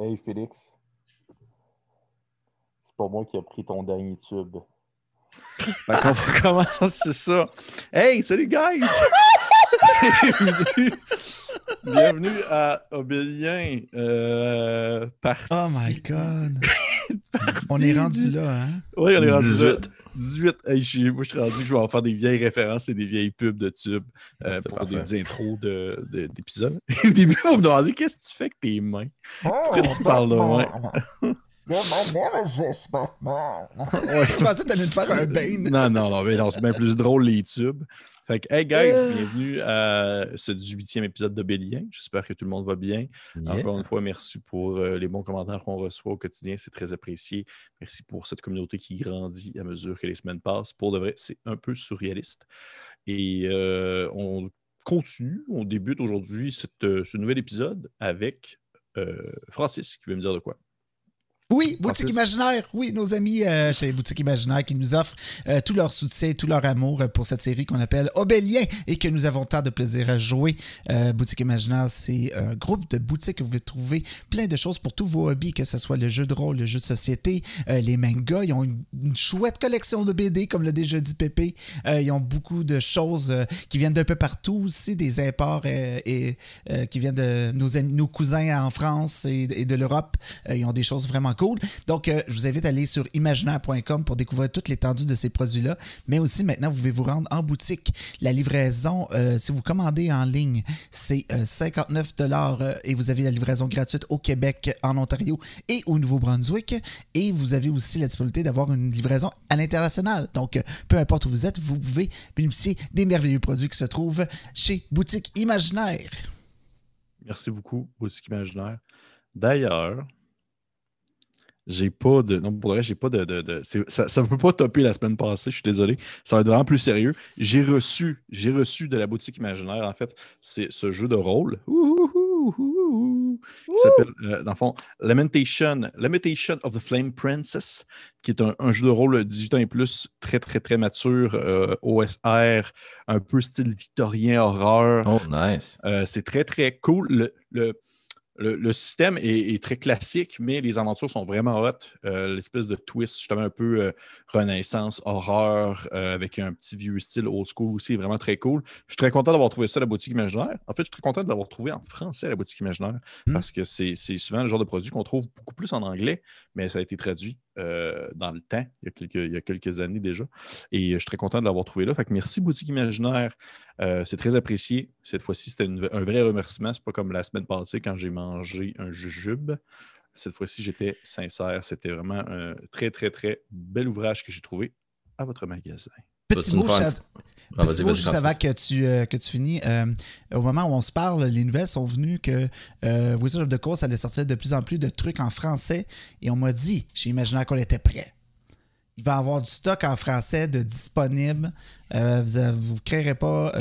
Hey Félix. C'est pas moi qui ai pris ton dernier tube. Fait qu'on va commencer ça? Hey, salut guys! Bienvenue, bienvenue à Obélien. Euh, partie- Oh my god. partie On est du- rendu là, hein? Oui, on est rendu 18. Là. 18. Hey, je moi, je suis rendu que je vais en faire des vieilles références et des vieilles pubs de tubes euh, C'était pour parfait. des intros de- de- d'épisodes. Au début, on me demandait qu'est-ce que tu fais avec tes mains? Pourquoi tu parles de moi? Je pensais que t'allais nous faire un Bane. Non, non, non, mais non, c'est bien plus drôle les tubes. Fait que, hey guys, bienvenue à ce 18e épisode de Bélien. J'espère que tout le monde va bien. Encore une fois, merci pour euh, les bons commentaires qu'on reçoit au quotidien. C'est très apprécié. Merci pour cette communauté qui grandit à mesure que les semaines passent. Pour de vrai, c'est un peu surréaliste. Et euh, on continue, on débute aujourd'hui euh, ce nouvel épisode avec euh, Francis qui veut me dire de quoi? Oui, Boutique. Imaginaire. Oui, nos amis euh, chez Boutique Imaginaire qui nous offrent euh, tout leur soutien, tout leur amour euh, pour cette série qu'on appelle Obélien et que nous avons tant de plaisir à jouer. Euh, Boutique Imaginaire, c'est un groupe de boutiques où vous pouvez trouver plein de choses pour tous vos hobbies, que ce soit le jeu de rôle, le jeu de société, les mangas. Ils ont une, une chouette collection de BD, comme l'a déjà dit Pépé. Ils ont beaucoup de choses qui viennent d'un peu partout aussi, des imports et, qui viennent de nos, amis, nos cousins en France et, et de l'Europe. Ils ont des choses vraiment cool. Donc, euh, je vous invite à aller sur imaginaire.com pour découvrir toute l'étendue de ces produits-là. Mais aussi, maintenant, vous pouvez vous rendre en boutique. La livraison, euh, si vous commandez en ligne, c'est euh, 59 euh, et vous avez la livraison gratuite au Québec, en Ontario et au Nouveau-Brunswick. Et vous avez aussi la disponibilité d'avoir une livraison à l'international. Donc, peu importe où vous êtes, vous pouvez bénéficier des merveilleux produits qui se trouvent chez Boutique Imaginaire. Merci beaucoup, Boutique Imaginaire. D'ailleurs, j'ai pas de. Non, pour le reste, j'ai pas de. de- de- ça ne peut pas topper la semaine passée, je suis désolé. Ça va être vraiment plus sérieux. J'ai reçu, j'ai reçu de la boutique imaginaire, en fait, c'est ce jeu de rôle. Ouh, qui s'appelle, euh, dans le fond, Lamentation, Lamentation of the Flame Princess, qui est un, un jeu de rôle 18 ans et plus, très, très, très mature, euh, OSR, un peu style victorien, horreur. Oh, nice. Euh, c'est très, très cool. Le, le- le- le système est, est très classique, mais les aventures sont vraiment hot. Euh, L'espèce de twist, justement, un peu euh, renaissance, horreur, euh, avec un petit vieux style old school aussi, vraiment très cool. Je suis très content d'avoir trouvé ça à la boutique imaginaire. En fait, je suis très content de l'avoir trouvé en français à la boutique imaginaire, Mm. parce que c'est souvent le genre de produit qu'on trouve beaucoup plus en anglais, mais ça a été traduit euh, dans le temps, il y, a quelques, années déjà. Et je suis très content de l'avoir trouvé là. Fait que merci, Boutique Imaginaire. Euh, c'est très apprécié. Cette fois-ci, c'était un vrai remerciement. C'est pas comme la semaine passée quand j'ai mangé un jujube. Cette fois-ci, j'étais sincère. C'était vraiment un très, très, très bel ouvrage que j'ai trouvé à votre magasin. Petit mot, Ah, Petit mot juste avant que tu, euh, que tu finis. euh, au moment où on se parle, les nouvelles sont venues que euh, Wizard of the Coast allait sortir de plus en plus de trucs en français et on m'a dit, j'ai imaginé qu'on était prêt. Il va y avoir du stock en français de disponible. Euh, vous ne créerez pas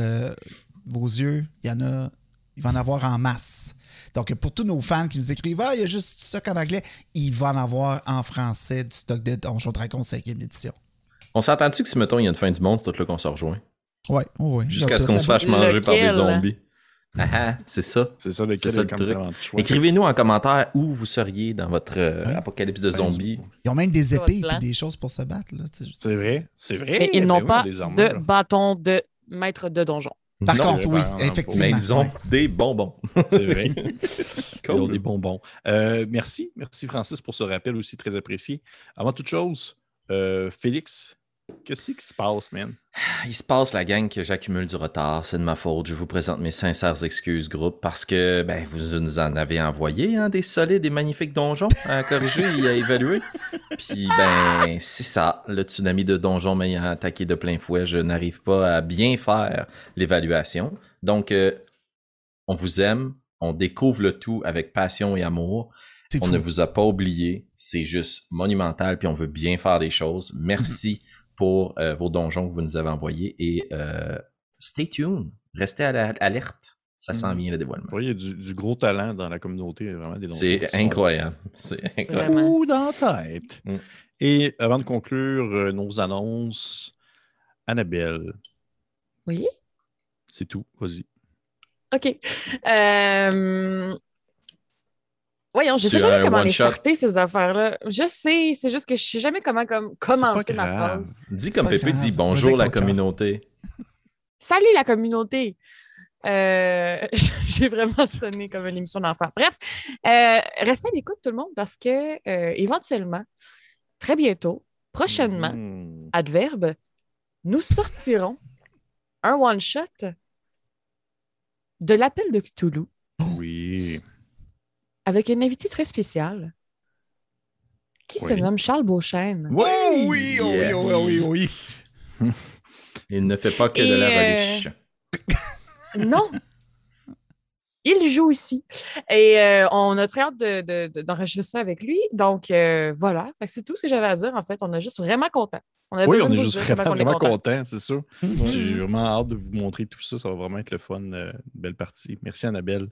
vos yeux. Il y en a. Il va en avoir en masse. Donc, pour tous nos fans qui nous écrivent Ah, il y a juste du stock en anglais, il va en avoir en français du stock de Donjon Dragon 5e édition. On s'entend-tu que si, mettons, il y a une fin du monde, c'est tout là qu'on se rejoint? Ouais, ouais. Jusqu'à ce qu'on se fasse manger par des zombies. Ah ah, c'est ça. C'est ça lequel ça, le truc. tellement de choix? Écrivez-nous en commentaire où vous seriez dans votre euh, Ouais. apocalypse de zombies. Ils ont même des épées et des choses pour se battre. là, C'est vrai. C'est vrai. Mais ils Ben n'ont oui, pas de bâton de maître de donjon. Par Non, contre, oui, effectivement. Mais ils ont ouais. des bonbons. C'est vrai. Ils ont des bonbons. Euh, merci. Merci, Francis, pour ce rappel aussi très apprécié. Avant toute chose, euh, Félix, qu'est-ce qui se passe, man? Il se passe la gang que j'accumule du retard, c'est de ma faute. Je vous présente mes sincères excuses, groupe, parce que ben, vous nous en avez envoyé hein, des solides et magnifiques donjons à corriger et à évaluer. Puis ben c'est ça, le tsunami de donjons m'ayant attaqué de plein fouet, je n'arrive pas à bien faire l'évaluation. Donc euh, on vous aime, on découvre le tout avec passion et amour. On fou. ne vous a pas oublié, c'est juste monumental, puis on veut bien faire des choses. Merci pour euh, vos donjons que vous nous avez envoyés et euh, stay tuned, restez à ça s'en Mhm. vient le dévoilement. Vous voyez, il y a du, du gros talent dans la communauté. Vraiment des donjons C'est sont incroyable, c'est incroyable. Ouh, dans la tête. Mm. Et avant de conclure euh, nos annonces, Annabelle, Oui? c'est tout. Vas-y. OK. Euh, Voyons, je sais jamais comment les starter, ces affaires-là. Je sais, c'est juste que je sais jamais comment comme, commencer ma phrase. Dis comme Pépé dit bonjour la communauté. Salut la communauté! Euh, J'ai vraiment sonné comme une émission d'enfant. Bref, euh, restez à l'écoute tout le monde parce que euh, éventuellement, très bientôt, prochainement, Mhm. adverbe, nous sortirons un one-shot de l'appel de Cthulhu Oui. Avec un invité très spécial qui se Oui. nomme Charles Beauchesne. Oh oui, oh oui, Yes. oh oui, oh oui, oh oui. Il ne fait pas que de la euh, reliche. Non! Il joue ici. Et euh, on a très hâte de- de- de- d'enregistrer ça avec lui. Donc, euh, voilà. C'est tout ce que j'avais à dire, en fait. On est juste vraiment content. On a Oui, on est juste vraiment, content. c'est sûr. Mhm. J'ai vraiment hâte de vous montrer tout ça. Ça va vraiment être le fun. euh, une belle partie. Merci Annabelle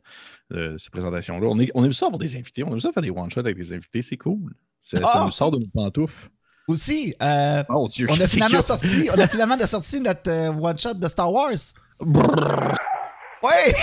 euh, de ces présentations-là. On, est, on aime ça avoir des invités. On aime ça faire des one-shots avec des invités. C'est cool. Ça, ça Ah! nous sort de nos pantoufles. Aussi, euh, Oh Dieu, on, a finalement sorti, on a finalement sorti notre euh, one-shot de Star Wars. Ouais!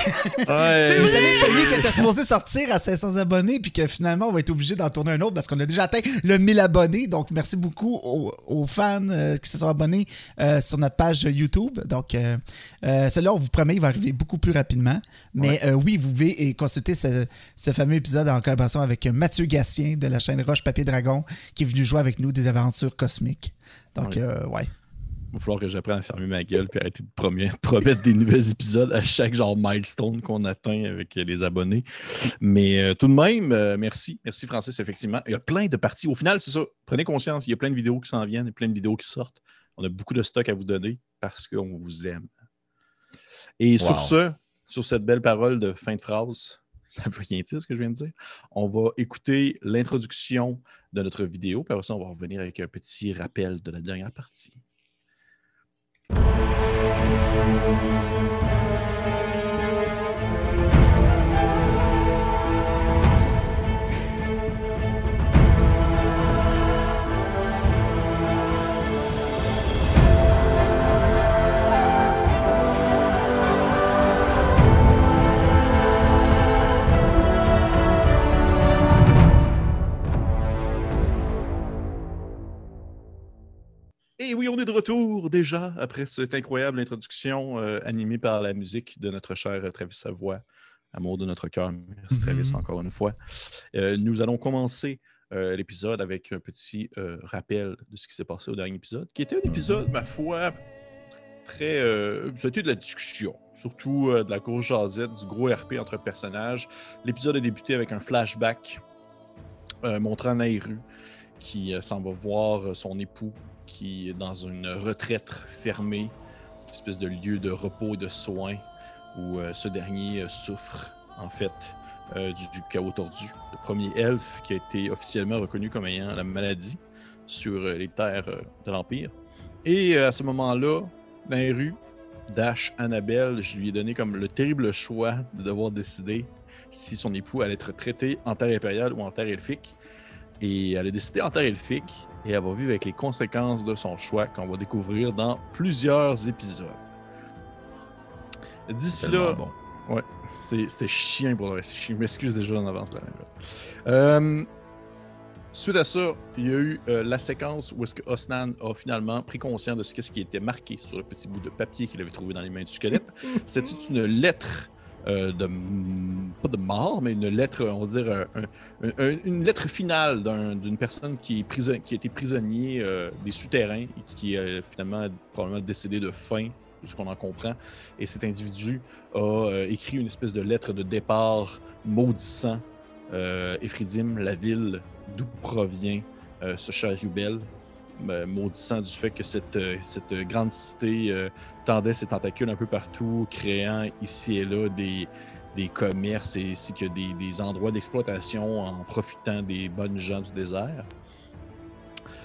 Ouais. Vous savez, celui qui était supposé sortir à 500 abonnés, puis que finalement, on va être obligé d'en tourner un autre parce qu'on a déjà atteint le 1000 abonnés. Donc, merci beaucoup aux, aux fans euh, qui se sont abonnés euh, sur notre page YouTube. Donc, euh, euh, celui-là, on vous promet, il va arriver beaucoup plus rapidement. Mais oui, vous pouvez et consulter ce, ce fameux épisode en collaboration avec Mathieu Gatien de la chaîne Roche Papier Dragon qui est venu jouer avec nous des aventures cosmiques. Donc, Oui. ouais. Il va falloir que j'apprenne à fermer ma gueule et arrêter de promettre, des nouveaux épisodes à chaque genre milestone qu'on atteint avec les abonnés. Mais euh, tout de même, euh, merci. Merci Francis, effectivement. Il y a plein de parties. Au final, c'est ça. Prenez conscience, il y a plein de vidéos qui s'en viennent, il y a plein de vidéos qui sortent. On a beaucoup de stock à vous donner parce qu'on vous aime. Et Wow. sur ce, sur cette belle parole de fin de phrase, ça veut rien dire ce que je viens de dire. On va écouter l'introduction de notre vidéo, puis après ça, on va revenir avec un petit rappel de la dernière partie. Música Et oui, on est de retour déjà après cette incroyable introduction euh, animée par la musique de notre cher euh, Travis Savoie, amour de notre cœur. Merci Travis Mhm. encore une fois. Euh, nous allons commencer euh, l'épisode avec un petit rappel de ce qui s'est passé au dernier épisode, qui était un épisode, ma foi, très. Été de la discussion, surtout de la grosse jasette, du gros RP entre personnages. L'épisode a débuté avec un flashback montrant Nairu qui s'en va voir son époux qui est dans une retraite fermée, une espèce de lieu de repos et de soins où euh, ce dernier euh, souffre en fait euh, du, du chaos tordu. Le premier elfe qui a été officiellement reconnu comme ayant la maladie sur les terres de l'Empire. Et à ce moment-là, dans les rues, Dash Annabelle, je lui ai donné comme le terrible choix de devoir décider si son époux allait être traité en terre impériale ou en terre elfique. Et elle a décidé en terre elfique et elle va vivre avec les conséquences de son choix qu'on va découvrir dans plusieurs épisodes. D'ici là, bon. c'est- c'était chiant pour le reste. Je m'excuse déjà en avance. de la même chose. Euh, suite à ça, il y a eu euh, la séquence où est-ce que Osnan a finalement pris conscience de ce, qu'est-ce qui était marqué sur le petit bout de papier qu'il avait trouvé dans les mains du squelette. C'était une lettre euh, de pas de mort, mais une lettre, on va dire euh, un- un- une lettre finale d'un- d'une personne qui, est a été prisonnier euh, des souterrains et qui est finalement probablement décédé de faim, de ce qu'on en comprend. Et cet individu a euh, écrit une espèce de lettre de départ maudissant euh, Ephridim, la ville d'où provient euh, ce euh, maudissant du fait que cette, euh, cette grande cité euh, tendait ses tentacules un peu partout, créant ici et là des, des commerces et ainsi que des, des endroits d'exploitation en profitant des bonnes gens du désert.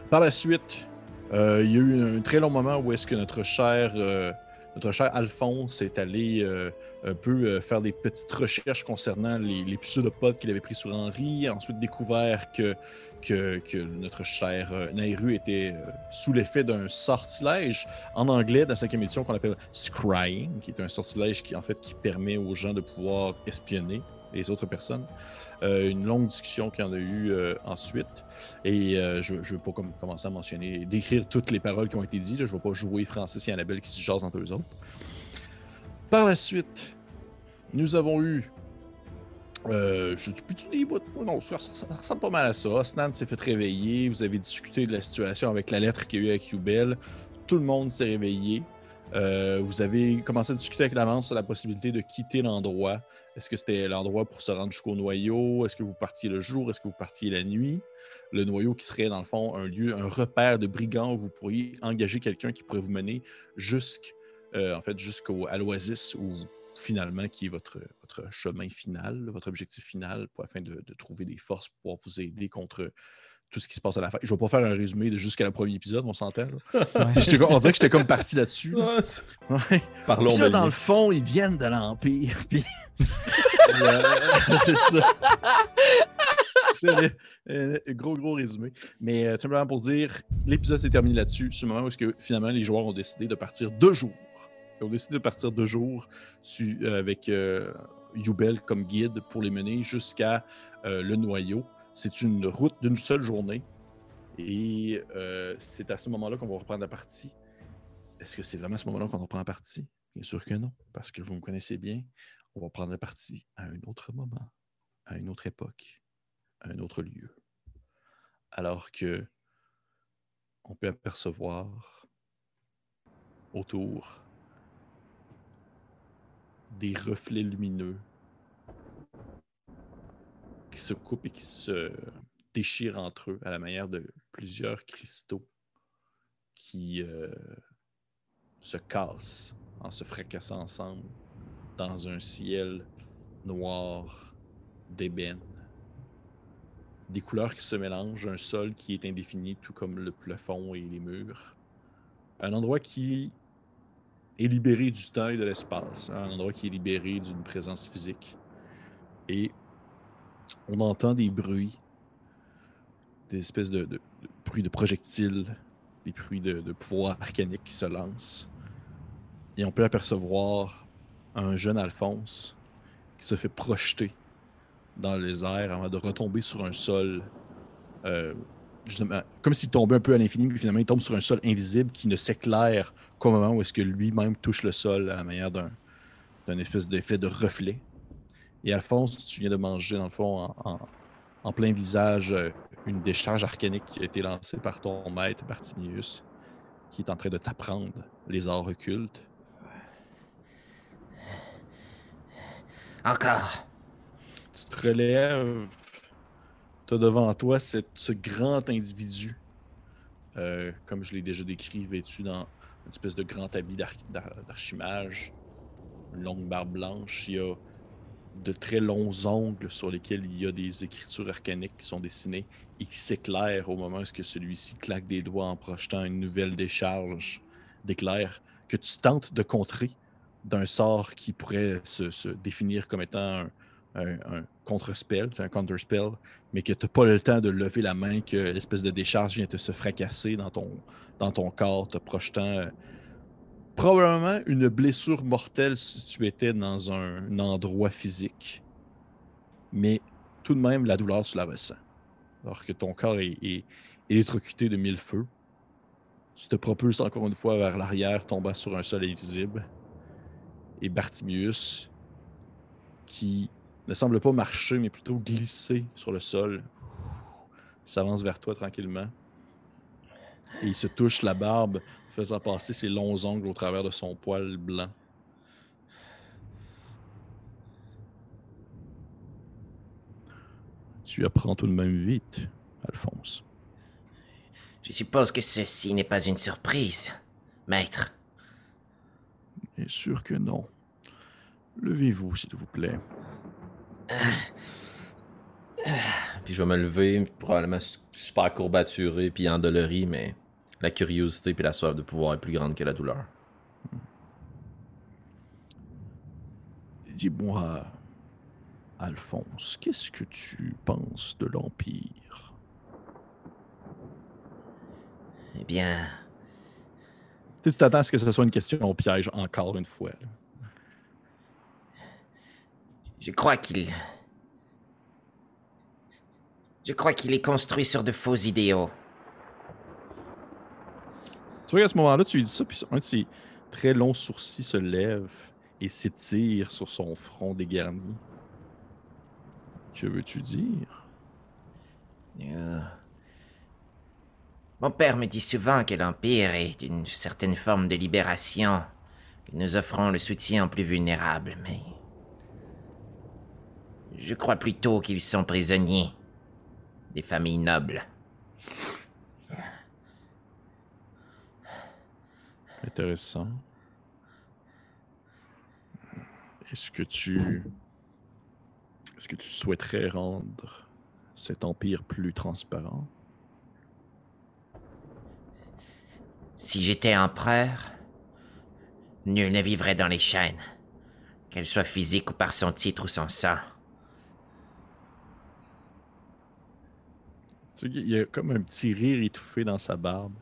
Par la suite, euh, il y a eu un très long moment où est-ce que notre cher, euh, notre cher Alphonse est allé euh, un peu faire des petites recherches concernant les, les pseudopodes qu'il avait pris sur Henri, ensuite découvert que, que, notre cher euh, Nairu était euh, sous l'effet d'un sortilège en anglais dans la cinquième édition qu'on appelle scrying, qui est un sortilège qui en fait qui permet aux gens de pouvoir espionner. les autres personnes. Euh, une longue discussion qu'il y en a eu ensuite. Et je ne veux pas comme, commencer à mentionner, décrire toutes les paroles qui ont été dites. Je ne vais pas jouer Francis et Annabelle qui se jasent entre eux autres. Par la suite, nous avons eu. Euh, je dis des bouts. Non, ça, ça- ressemble pas mal à ça. Snan s'est fait réveiller. Vous avez discuté de la situation avec la lettre qu'il y a eu avec Yubel. Tout le monde s'est réveillé. Euh, vous avez commencé à discuter avec l'avance sur la possibilité de quitter l'endroit. Est-ce que c'était l'endroit pour se rendre jusqu'au noyau? Est-ce que vous partiez le jour? Est-ce que vous partiez la nuit? Le noyau qui serait, dans le fond, un lieu, un repère de brigands où vous pourriez engager quelqu'un qui pourrait vous mener jusqu', euh, fait, jusqu'au à l'oasis où finalement, qui est votre, votre chemin final, votre objectif final, pour, afin de, de trouver des forces pour pouvoir vous aider contre tout ce qui se passe à la fin. Je ne vais pas faire un résumé de jusqu'à le premier épisode, on s'entend. On dirait que j'étais comme parti là-dessus. là. Ouais. Parlons Puis là, dans le fond, ils viennent de l'Empire. Puis... C'est ça. C'est le- euh, gros, gros résumé. Mais euh, simplement pour dire, l'épisode s'est terminé là-dessus, le moment où que, finalement les joueurs ont décidé de partir deux jours. Ils ont décidé de partir deux jours su- euh, avec euh, Yubel comme guide pour les mener jusqu'à euh, le noyau. C'est une route d'une seule journée. Et c'est à ce moment-là qu'on va reprendre la partie. Est-ce que c'est vraiment à ce moment-là qu'on reprend la partie? Bien sûr que non, parce que vous me connaissez bien. On va prendre la partie à un autre moment, à une autre époque, à un autre lieu. Alors que on peut apercevoir autour des reflets lumineux qui se coupent et qui se déchirent entre eux à la manière de plusieurs cristaux qui euh, se cassent en se fracassant ensemble dans un ciel noir d'ébène. Des couleurs qui se mélangent, un sol qui est indéfini, tout comme le plafond et les murs. Un endroit qui est libéré du temps et de l'espace, un endroit qui est libéré d'une présence physique. Et on entend des bruits, des espèces de, bruits de projectiles, des bruits de, pouvoirs arcaniques qui se lancent. Et on peut apercevoir un jeune Alphonse qui se fait projeter dans les airs avant de retomber sur un sol, euh, comme s'il tombait un peu à l'infini, puis finalement il tombe sur un sol invisible qui ne s'éclaire qu'au moment où est-ce que lui-même touche le sol à la manière d'un espèce d'effet de reflet. Et Alphonse, tu viens de manger, dans le fond, en, en- en plein visage, euh, une décharge arcanique qui a été lancée par ton maître, Bartimius, qui est en train de t'apprendre les arts occultes. Encore. Tu te relèves, tu as devant toi ce grand individu, euh, comme je l'ai déjà décrit, vêtu dans une espèce de grand habit d'ar- d'ar- d'archimage, une longue barbe blanche. Il y a de très longs ongles sur lesquels il y a des écritures arcaniques qui sont dessinées et qui s'éclairent au moment où celui-ci claque des doigts en projetant une nouvelle décharge d'éclairs que tu tentes de contrer d'un sort qui pourrait se, se définir comme étant un, un, contre-spell, c'est un counter-spell, mais que tu n'as pas le temps de lever la main, que l'espèce de décharge vient te se fracasser dans ton, dans ton corps, te projetant euh, probablement une blessure mortelle si tu étais dans un, un endroit physique. Mais tout de même, la douleur, tu la ressens. Alors que ton corps est, est électrocuté de mille feux. Tu te propulses encore une fois vers l'arrière, tombant sur un sol invisible. Et Bartimius, qui ne semble pas marcher, mais plutôt glisser sur le sol, s'avance vers toi tranquillement. Et il se touche la barbe, faisant passer ses longs ongles au travers de son poil blanc. Tu apprends tout de même vite, Alphonse. Je suppose que ceci n'est pas une surprise, maître. Bien sûr que non. Levez-vous, s'il vous plaît. Puis je vais me lever, probablement su- super courbaturé puis endolori, mais la curiosité puis la soif de pouvoir est plus grande que la douleur. Dis-moi, Alphonse, qu'est-ce que tu penses de l'Empire? Eh bien, Tu t'attends à ce que ce soit une question au piège encore une fois. là. Je crois qu'il Je crois qu'il est construit sur de faux idéaux. Tu vois, à ce moment-là, tu lui dis ça, puis un de ses très longs sourcils se lève et s'étire sur son front dégarni. Que veux-tu dire? Euh, Mon père me dit souvent que l'Empire est une certaine forme de libération, que nous offrons le soutien aux plus vulnérables, mais... Je crois plutôt qu'ils sont prisonniers. Des familles nobles. Intéressant. Est-ce que tu. Est-ce que tu souhaiterais rendre cet empire plus transparent? Si j'étais empereur, nul ne vivrait dans les chaînes, qu'elles soient physiques ou par son titre ou son sang. Tu vois, il y a comme un petit rire étouffé dans sa barbe.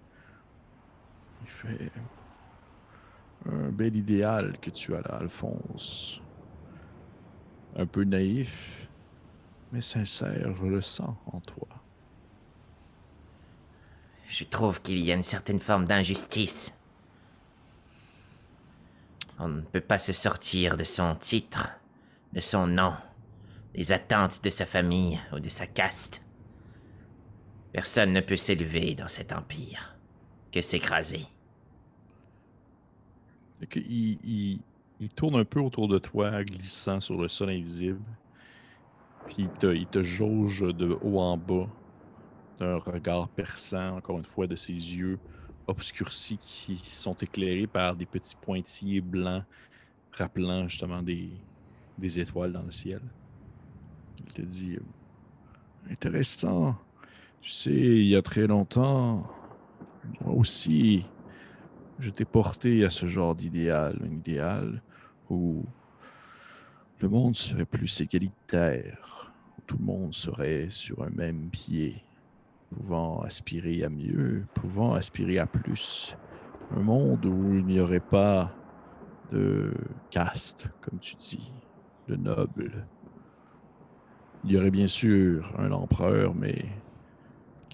Il fait. Un bel idéal que tu as là, Alphonse. Un peu naïf, mais sincère, je le sens en toi. Je trouve qu'il y a une certaine forme d'injustice. On ne peut pas se sortir de son titre, de son nom, des attentes de sa famille ou de sa caste. Personne ne peut s'élever dans cet empire, que s'écraser. Il, tourne un peu autour de toi, glissant sur le sol invisible. Puis il te, jauge de haut en bas d'un regard perçant, encore une fois, de ses yeux obscurcis qui sont éclairés par des petits pointillés blancs rappelant justement des, des étoiles dans le ciel. Il te dit euh, Intéressant. Tu sais, il y a très longtemps, moi aussi, je t'ai porté à ce genre d'idéal, un idéal où le monde serait plus égalitaire, où tout le monde serait sur un même pied, pouvant aspirer à mieux, pouvant aspirer à plus. Un monde où il n'y aurait pas de caste, comme tu dis, de noble. Il y aurait bien sûr un empereur, mais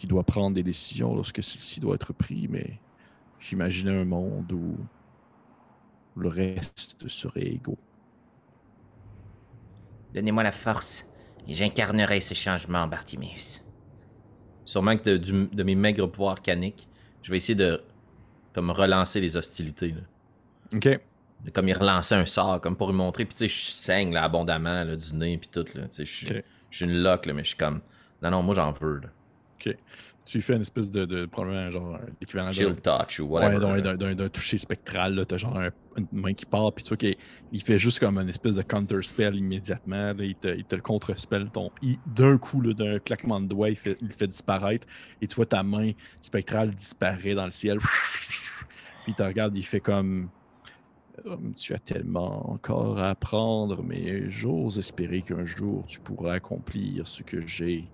qui doit prendre des décisions lorsque ceci doit être pris, mais J'imaginais un monde où le reste serait égaux. Donnez-moi la force et j'incarnerai ce changement, Bartimeus. Sûrement que de, du- de mes maigres pouvoirs caniques, je vais essayer de comme relancer les hostilités. là. OK. De comme y relancer un sort, comme pour lui montrer. Puis tu sais, je saigne là, abondamment là, du nez puis tout. Là, tu sais, je suis- Ok. je suis une loque, là, mais je suis comme. Non, non, moi j'en veux. Là. Tu lui fais une espèce de, de probablement genre l'équivalent d'un Chill touch ou ouais, whatever. là. d'un- toucher spectral. T'as genre un- une main qui part, puis tu vois qu'il il fait juste comme une espèce de counter spell immédiatement. là. Il, te, il te le contre spell ton. D'un coup, d'un claquement de doigts, il, fait, il fait disparaître. Et tu vois ta main spectrale disparaît dans le ciel. Puis il te regarde, il fait comme. Tu as tellement encore à apprendre, mais j'ose espérer qu'un jour tu pourras accomplir ce que j'ai,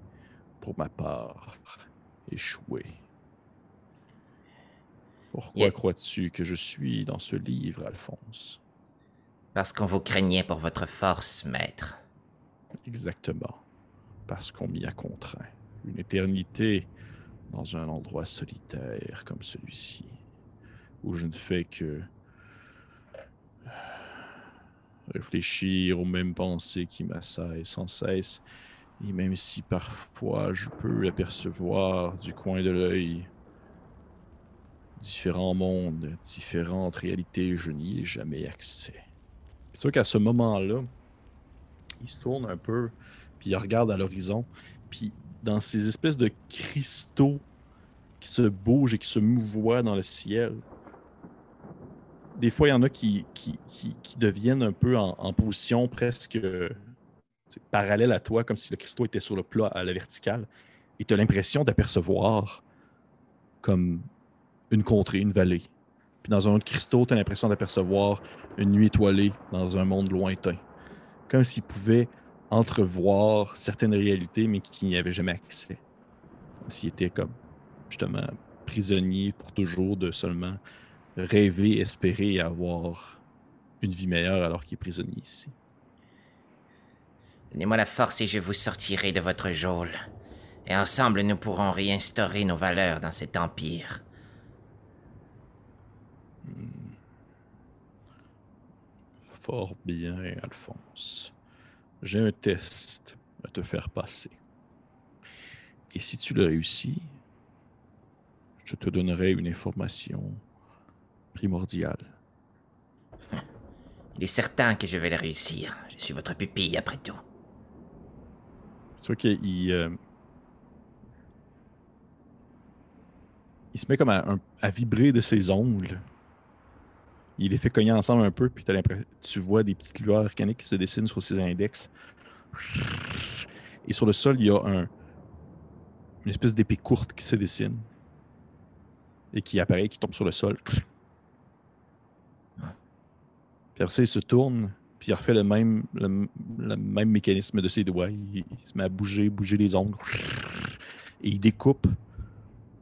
pour ma part, échoué. Pourquoi Yeah. crois-tu que je suis dans ce livre, Alphonse? Parce qu'on vous craignait pour votre force, maître. Exactement. Parce qu'on m'y a contraint. Une éternité dans un endroit solitaire comme celui-ci, où je ne fais que réfléchir aux mêmes pensées qui m'assaillent sans cesse, et même si parfois je peux apercevoir du coin de l'œil différents mondes, différentes réalités, je n'y ai jamais accès. C'est sûr qu'à ce moment-là, il se tourne un peu, puis il regarde à l'horizon, puis dans ces espèces de cristaux qui se bougent et qui se mouvoient dans le ciel, des fois, il y en a qui, deviennent un peu en, en position presque parallèle à toi, comme si le cristaux était sur le plat à la verticale, et tu as l'impression d'apercevoir comme une contrée, une vallée. Puis dans un autre cristaux, tu as l'impression d'apercevoir une nuit étoilée dans un monde lointain comme s'il pouvait entrevoir certaines réalités, mais qui n'y avait jamais accès. Comme s'il était comme, justement, prisonnier pour toujours de seulement rêver, espérer et avoir une vie meilleure alors qu'il est prisonnier ici. Donnez-moi la force et je vous sortirai de votre geôle. Et ensemble, nous pourrons réinstaurer nos valeurs dans cet empire. Fort bien, Alphonse. J'ai un test à te faire passer. Et si tu le réussis, je te donnerai une information primordiale. Il est certain que je vais le réussir. Je suis votre pupille, après tout. Tu vois qu'il euh, il se met comme à, vibrer de ses ongles. Il les fait cogner ensemble un peu, puis l'impression, tu vois des petites lueurs arcaniques qui se dessinent sur ses index. Et sur le sol, il y a un, une espèce d'épée courte qui se dessine et qui apparaît, qui tombe sur le sol. Il se tourne, puis il refait le même, mécanisme de ses doigts. Il, se met à bouger, bouger les ongles. Et il découpe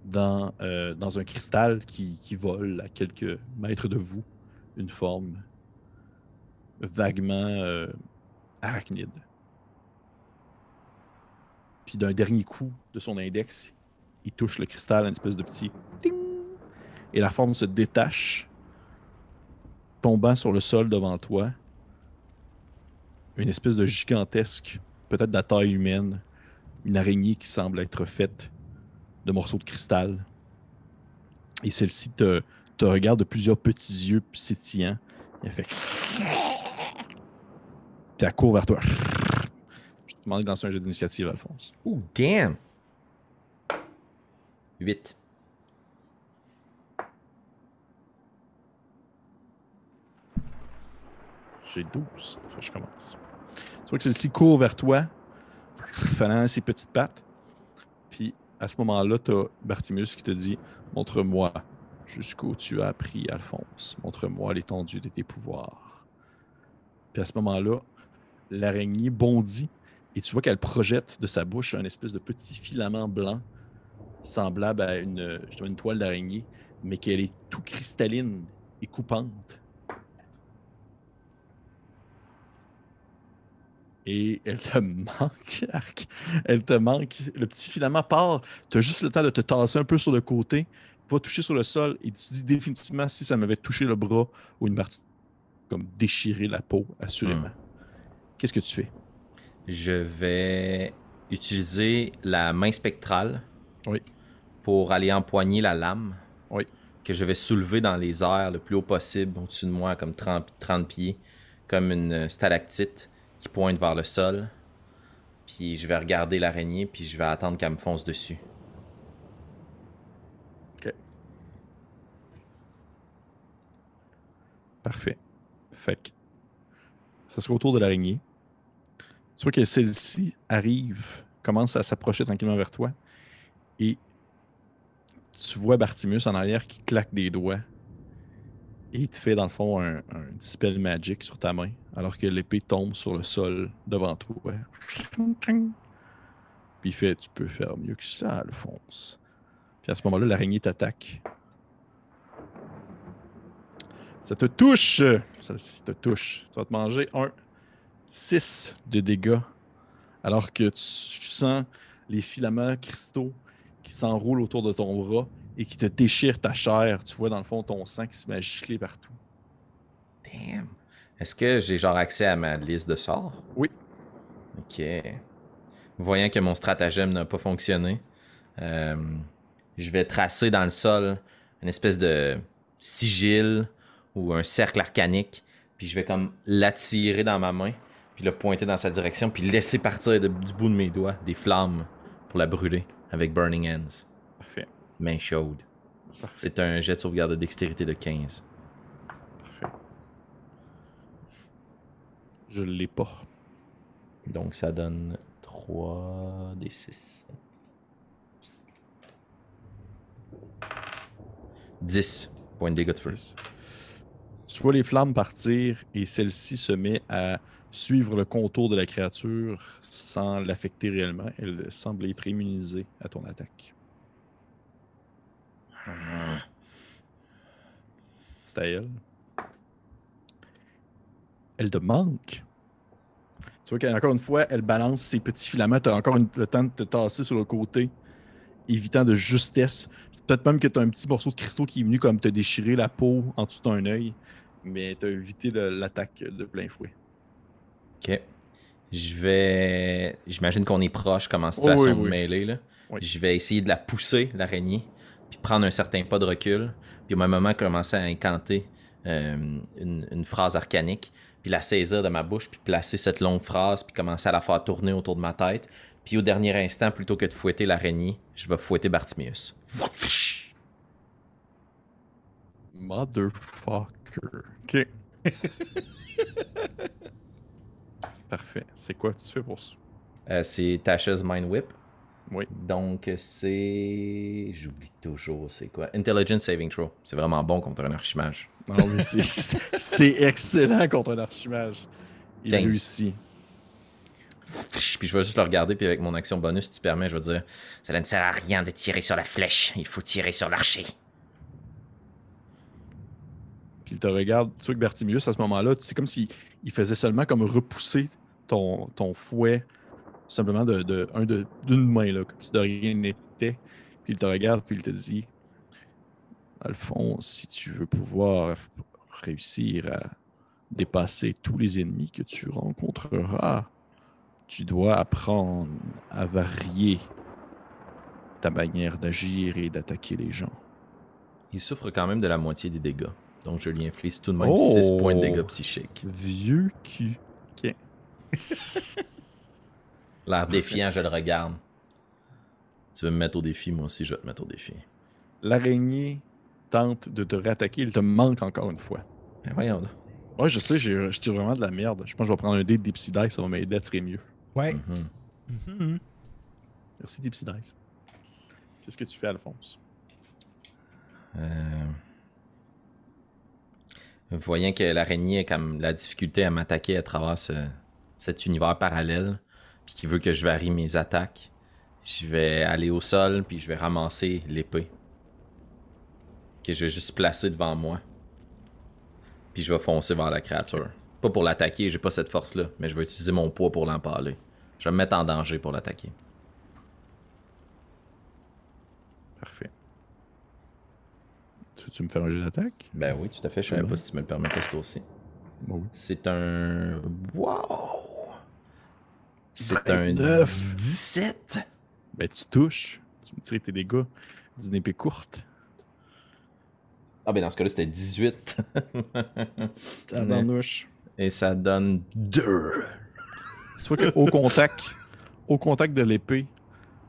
dans, euh, un cristal qui, vole à quelques mètres de vous une forme vaguement euh, arachnide. Puis d'un dernier coup de son index, il touche le cristal, une espèce de petit et la forme se détache, tombant sur le sol devant toi. Une espèce de gigantesque, peut-être de la taille humaine, une araignée qui semble être faite de morceaux de cristal. Et celle-ci te, te regarde de plusieurs petits yeux pétillants. Elle fait. T'es à court vers toi. Je te demande de lancer un jeu d'initiative, Alphonse. Ouh, damn! 8. J'ai 12. Fait que je commence. Tu vois que celle-ci court vers toi, faisant ses petites pattes. Puis à ce moment-là, tu as Bartimus qui te dit Montre-moi jusqu'où tu as appris, Alphonse. Montre-moi l'étendue de tes pouvoirs. Puis à ce moment-là, l'araignée bondit et tu vois qu'elle projette de sa bouche un espèce de petit filament blanc semblable à une, une toile d'araignée, mais qu'elle est tout cristalline et coupante. Et elle te manque, arc. Elle te manque. Le petit filament part. Tu as juste le temps de te tasser un peu sur le côté, va toucher sur le sol et tu dis définitivement si ça m'avait touché le bras ou une partie comme déchirer la peau, assurément. Qu'est-ce que tu fais? Je vais utiliser la main spectrale Oui. pour aller empoigner la lame. Oui. Que je vais soulever dans les airs le plus haut possible, au-dessus de moi, comme 30, 30 pieds, comme une stalactite qui pointe vers le sol. Puis je vais regarder l'araignée, puis je vais attendre qu'elle me fonce dessus. Parfait. Fait que ça sera autour de l'araignée. Tu vois que celle-ci arrive, commence à s'approcher tranquillement vers toi. Et tu vois Bartimus en arrière qui claque des doigts. Et il te fait dans le fond un, dispel magic sur ta main, alors que l'épée tombe sur le sol devant toi. Puis il fait Tu peux faire mieux que ça, Alphonse. Puis à ce moment-là, l'araignée t'attaque. Ça te touche. Ça, te touche. Tu vas te manger un 6 de dégâts. Alors que tu sens les filaments cristaux qui s'enroulent autour de ton bras et qui te déchirent ta chair. Tu vois dans le fond ton sang qui se met à gicler partout. Damn. Est-ce que j'ai genre accès à ma liste de sorts? Oui. Ok. Voyant que mon stratagème n'a pas fonctionné, euh, je vais tracer dans le sol une espèce de sigil ou un cercle arcanique, puis je vais comme l'attirer dans ma main, puis le pointer dans sa direction, puis laisser partir de- du bout de mes doigts des flammes pour la brûler avec Burning Hands. Main chaude. C'est un jet de sauvegarde de dextérité de 15. Parfait. Je l'ai pas. Donc ça donne 3 des 6. 10 points de dégâts de feu. Tu vois les flammes partir et celle-ci se met à suivre le contour de la créature sans l'affecter réellement. Elle semble être immunisée à ton attaque. C'est à elle. Elle te manque. Tu vois qu'encore une fois, elle balance ses petits filaments. Tu as encore une- le temps de te tasser sur le côté, évitant de justesse. Peut-être même que tu as un petit morceau de cristaux qui est venu comme te déchirer la peau en dessous d'un œil, mais tu as évité l'attaque de plein fouet. Ok. Je vais. J'imagine qu'on est proche comme en situation Oh, oui, oui. de mêlée. Là. Oui. Je vais essayer de la pousser, l'araignée, puis prendre un certain pas de recul. Puis au même moment, commencer à incanter euh, une, une phrase arcanique, puis la saisir de ma bouche, puis placer cette longue phrase, puis commencer à la faire tourner autour de ma tête. Puis au dernier instant, plutôt que de fouetter l'araignée, je vais fouetter Bartimius. Motherfucker. Ok. Parfait. C'est quoi tu fais pour ça? Euh, c'est Tasha's Mind Whip. Oui. Donc, c'est. J'oublie toujours c'est quoi. Intelligence Saving Throw. C'est vraiment bon contre un archimage. Mais c'est- excellent contre un archimage. Il 15. réussit. Puis je vais juste le regarder, puis avec mon action bonus, si tu permets, je vais dire Cela ne sert à rien de tirer sur la flèche, il faut tirer sur l'archer. Puis il te regarde. Tu vois que Bertimius, à ce moment-là, c'est comme s'il il faisait seulement comme repousser ton, ton fouet, simplement de, de- un de- d'une main, là, comme si de rien n'était. Puis il te regarde, puis il te dit Alphonse, si tu veux pouvoir réussir à dépasser tous les ennemis que tu rencontreras, tu dois apprendre à varier ta manière d'agir et d'attaquer les gens. il souffre quand même de la moitié des dégâts. Donc je lui inflige tout de même Oh! 6 points de dégâts psychiques. Vieux cul. L'air défiant, je le regarde. Tu veux me mettre au défi, moi aussi je vais te mettre au défi. L'araignée tente de te réattaquer, il te manque encore une fois. Ben voyons. Ouais, je sais, je tire vraiment de la merde. Je pense que je vais prendre un dé de Dipsy Dice, ça va m'aider à tirer mieux. Ouais. Mhm. Mhm. Merci Dipsy Dice. Qu'est-ce que tu fais, Alphonse? Euh, Voyant que l'araignée a comme la difficulté à m'attaquer à travers ce- cet univers parallèle, puis qui veut que je varie mes attaques, je vais aller au sol, puis je vais ramasser l'épée. Que je vais juste placer devant moi. Puis je vais foncer vers la créature. Pas pour l'attaquer, j'ai pas cette force-là, mais je vais utiliser mon poids pour l'empaler. Je vais me mettre en danger pour l'attaquer. Parfait. Tu veux-tu me faire un jeu d'attaque? Ben oui, tout à fait, je savais pas si tu me le permettais, c'est aussi. Bon, oui. C'est un. Wow! C'est un 29. 17! Ben, tu touches. Tu me tires tes dégâts d'une épée courte. Ah, ben dans ce cas-là, c'était 18. Tabarnouche. Et ça donne 2. Tu vois qu'au contact, au contact de l'épée,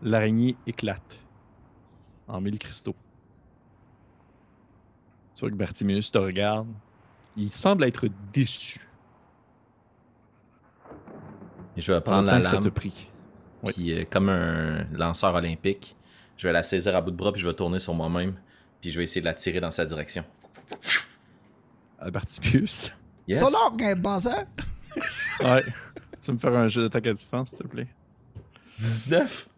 l'araignée éclate en mille cristaux. Tu vois que Bartimius te regarde. Il semble être déçu je vais prendre la temps que ça te lame, prie. Oui. puis euh, comme un lanceur olympique, je vais la saisir à bout de bras, puis je vais tourner sur moi-même, puis je vais essayer de la tirer dans sa direction. À Bartimius. Yes! Son nom, un buzzer. Ouais. tu veux me faire un jeu d'attaque à distance, s'il te plaît? 19!